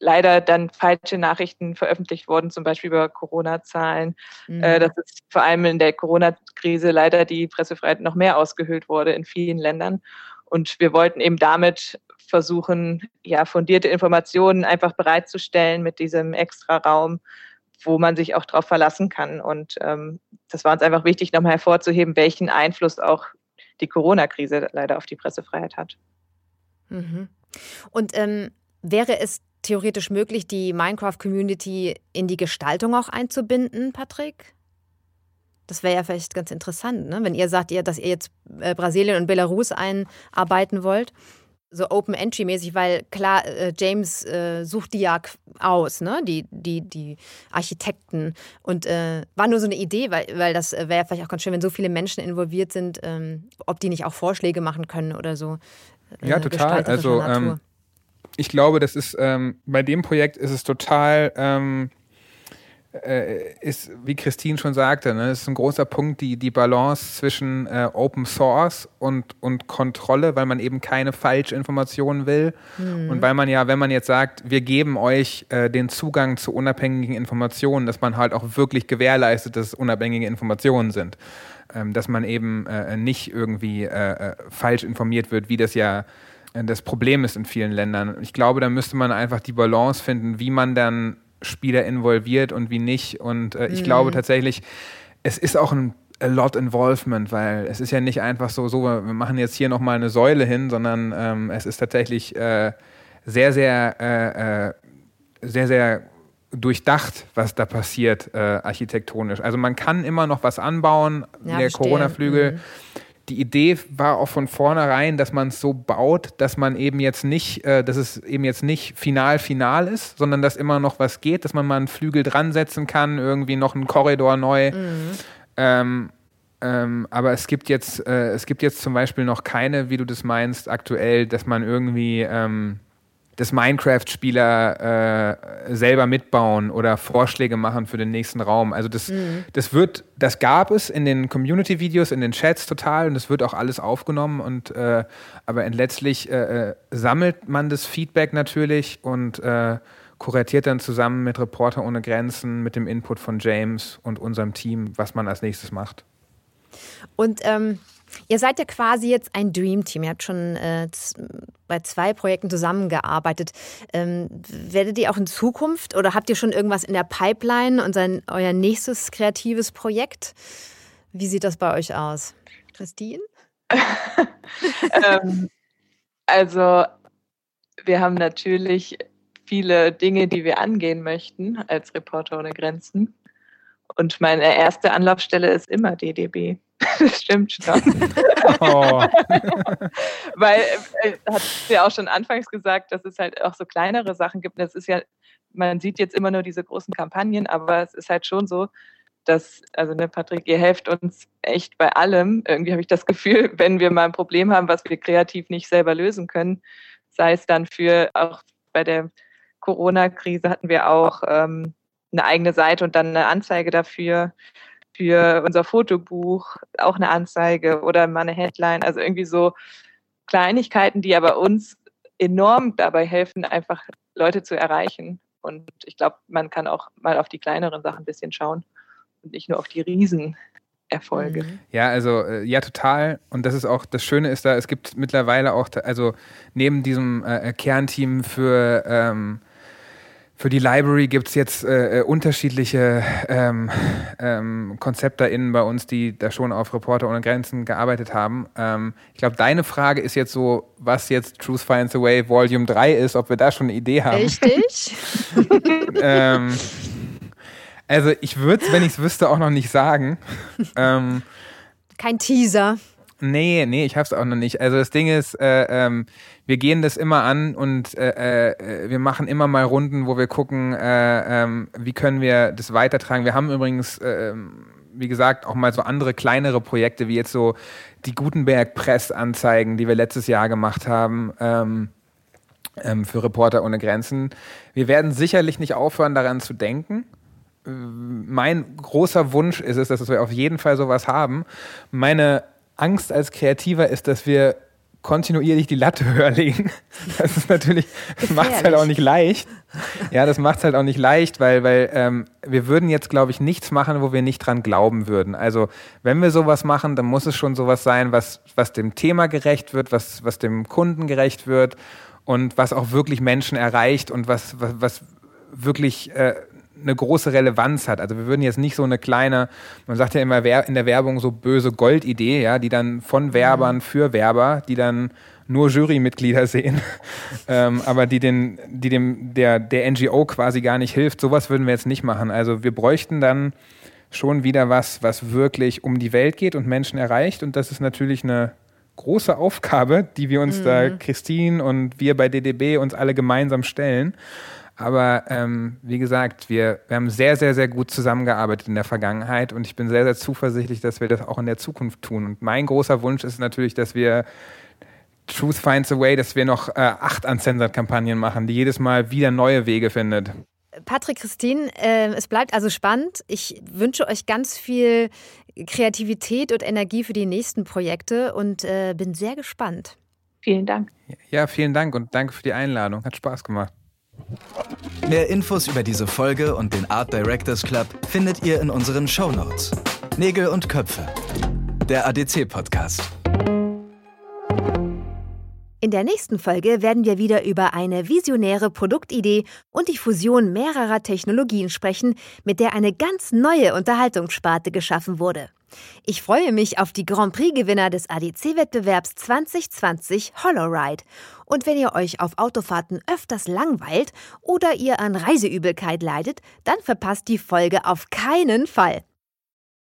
Speaker 3: leider dann falsche Nachrichten veröffentlicht worden, zum Beispiel über Corona-Zahlen, mhm. äh, dass es vor allem in der Corona-Krise leider die Pressefreiheit noch mehr ausgehöhlt wurde in vielen Ländern. Und wir wollten eben damit versuchen, ja, fundierte Informationen einfach bereitzustellen mit diesem extra Raum, wo man sich auch darauf verlassen kann. Und ähm, das war uns einfach wichtig, nochmal hervorzuheben, welchen Einfluss auch die Corona-Krise leider auf die Pressefreiheit hat.
Speaker 2: Mhm. Und ähm, wäre es theoretisch möglich, die Minecraft-Community in die Gestaltung auch einzubinden, Patrick? Das wäre ja vielleicht ganz interessant, ne? wenn ihr sagt, ihr, dass ihr jetzt äh, Brasilien und Belarus einarbeiten wollt. So Open-Entry-mäßig, weil klar, äh, James äh, sucht die ja aus, ne? die, die, die Architekten. Und äh, war nur so eine Idee, weil, weil das wäre ja vielleicht auch ganz schön, wenn so viele Menschen involviert sind, ähm, ob die nicht auch Vorschläge machen können oder so.
Speaker 4: Äh, ja, total. Also ähm, ich glaube, das ist ähm, bei dem Projekt ist es total ähm, äh, ist, wie Christine schon sagte, ne, ist ein großer Punkt, die, die Balance zwischen äh, Open Source und, und Kontrolle, weil man eben keine Falschinformationen will. Mhm. Und weil man ja, wenn man jetzt sagt, wir geben euch äh, den Zugang zu unabhängigen Informationen, dass man halt auch wirklich gewährleistet, dass es unabhängige Informationen sind. Ähm, dass man eben äh, nicht irgendwie äh, äh, falsch informiert wird, wie das ja das Problem ist in vielen Ländern. Ich glaube, da müsste man einfach die Balance finden, wie man dann Spieler involviert und wie nicht. Und äh, ich mhm. glaube tatsächlich, es ist auch ein a lot involvement, weil es ist ja nicht einfach so, so wir machen jetzt hier nochmal eine Säule hin, sondern ähm, es ist tatsächlich äh, sehr, sehr, äh, äh, sehr, sehr durchdacht, was da passiert äh, architektonisch. Also man kann immer noch was anbauen, ja, der Corona-Flügel. Mhm die Idee war auch von vornherein, dass man es so baut, dass man eben jetzt nicht, äh, dass es eben jetzt nicht final final ist, sondern dass immer noch was geht, dass man mal einen Flügel dran setzen kann, irgendwie noch einen Korridor neu. Mhm. Ähm, ähm, aber es gibt jetzt, äh, es gibt jetzt zum Beispiel noch keine, wie du das meinst, aktuell, dass man irgendwie ähm, dass Minecraft-Spieler äh, selber mitbauen oder Vorschläge machen für den nächsten Raum. Also das, mhm. das wird, das gab es in den Community-Videos, in den Chats total und das wird auch alles aufgenommen und äh, aber letztlich äh, äh, sammelt man das Feedback natürlich und äh, kuratiert dann zusammen mit Reporter ohne Grenzen, mit dem Input von James und unserem Team, was man als nächstes macht.
Speaker 2: Und ähm Ihr seid ja quasi jetzt ein Dream Team. Ihr habt schon äh, bei zwei Projekten zusammengearbeitet. Ähm, werdet ihr auch in Zukunft oder habt ihr schon irgendwas in der Pipeline und euer nächstes kreatives Projekt? Wie sieht das bei euch aus? Christine?
Speaker 3: ähm, also, wir haben natürlich viele Dinge, die wir angehen möchten als Reporter ohne Grenzen. Und meine erste Anlaufstelle ist immer DDB. Das stimmt schon. Oh. Weil, äh, hat ja auch schon anfangs gesagt, dass es halt auch so kleinere Sachen gibt. Das ist ja, man sieht jetzt immer nur diese großen Kampagnen, aber es ist halt schon so, dass, also ne, Patrick, ihr helft uns echt bei allem. Irgendwie habe ich das Gefühl, wenn wir mal ein Problem haben, was wir kreativ nicht selber lösen können, sei es dann für auch bei der Corona-Krise hatten wir auch ähm, eine eigene Seite und dann eine Anzeige dafür für unser Fotobuch, auch eine Anzeige oder mal eine Headline. Also irgendwie so Kleinigkeiten, die aber uns enorm dabei helfen, einfach Leute zu erreichen. Und ich glaube, man kann auch mal auf die kleineren Sachen ein bisschen schauen und nicht nur auf die Riesenerfolge. Mhm.
Speaker 4: Ja, also äh, ja, total. Und das ist auch das Schöne ist da, es gibt mittlerweile auch, also neben diesem äh, Kernteam für ähm, für die Library gibt es jetzt äh, äh, unterschiedliche ähm, ähm, KonzepterInnen bei uns, die da schon auf Reporter ohne Grenzen gearbeitet haben. Ähm, ich glaube, deine Frage ist jetzt so, was jetzt Truth Finds a Way Volume 3 ist, ob wir da schon eine Idee haben.
Speaker 2: Richtig.
Speaker 4: ähm, also ich würde es, wenn ich es wüsste, auch noch nicht sagen. Ähm,
Speaker 2: Kein Teaser.
Speaker 4: Nee, nee, ich hab's auch noch nicht. Also das Ding ist, äh, ähm, wir gehen das immer an und äh, äh, wir machen immer mal Runden, wo wir gucken, äh, ähm, wie können wir das weitertragen. Wir haben übrigens, äh, wie gesagt, auch mal so andere kleinere Projekte, wie jetzt so die Gutenberg Press-Anzeigen, die wir letztes Jahr gemacht haben. Ähm, ähm, für Reporter ohne Grenzen. Wir werden sicherlich nicht aufhören, daran zu denken mein großer Wunsch ist es, dass wir auf jeden Fall sowas haben. Meine Angst als Kreativer ist, dass wir kontinuierlich die Latte höher legen. Das ist natürlich, macht es halt auch nicht leicht. Ja, das macht es halt auch nicht leicht, weil, weil ähm, wir würden jetzt, glaube ich, nichts machen, wo wir nicht dran glauben würden. Also wenn wir sowas machen, dann muss es schon sowas sein, was, was dem Thema gerecht wird, was, was dem Kunden gerecht wird und was auch wirklich Menschen erreicht und was, was, was wirklich äh, eine große Relevanz hat. Also wir würden jetzt nicht so eine kleine, man sagt ja immer in der Werbung so böse Goldidee, ja, die dann von Werbern mhm. für Werber, die dann nur Jurymitglieder sehen, ähm, aber die den, die dem der der NGO quasi gar nicht hilft. Sowas würden wir jetzt nicht machen. Also wir bräuchten dann schon wieder was, was wirklich um die Welt geht und Menschen erreicht. Und das ist natürlich eine große Aufgabe, die wir uns mhm. da, Christine und wir bei DDB uns alle gemeinsam stellen. Aber ähm, wie gesagt, wir, wir haben sehr, sehr, sehr gut zusammengearbeitet in der Vergangenheit und ich bin sehr, sehr zuversichtlich, dass wir das auch in der Zukunft tun. Und mein großer Wunsch ist natürlich, dass wir Truth Finds a Way, dass wir noch äh, acht Uncensored-Kampagnen machen, die jedes Mal wieder neue Wege findet.
Speaker 2: Patrick, Christine, äh, es bleibt also spannend. Ich wünsche euch ganz viel Kreativität und Energie für die nächsten Projekte und äh, bin sehr gespannt.
Speaker 3: Vielen Dank.
Speaker 4: Ja, vielen Dank und danke für die Einladung. Hat Spaß gemacht.
Speaker 1: Mehr Infos über diese Folge und den Art Directors Club findet ihr in unseren Show Notes. Nägel und Köpfe. Der ADC-Podcast.
Speaker 2: In der nächsten Folge werden wir wieder über eine visionäre Produktidee und die Fusion mehrerer Technologien sprechen, mit der eine ganz neue Unterhaltungssparte geschaffen wurde. Ich freue mich auf die Grand Prix-Gewinner des ADC-Wettbewerbs 2020 HoloRide. Und wenn ihr euch auf Autofahrten öfters langweilt oder ihr an Reiseübelkeit leidet, dann verpasst die Folge auf keinen Fall.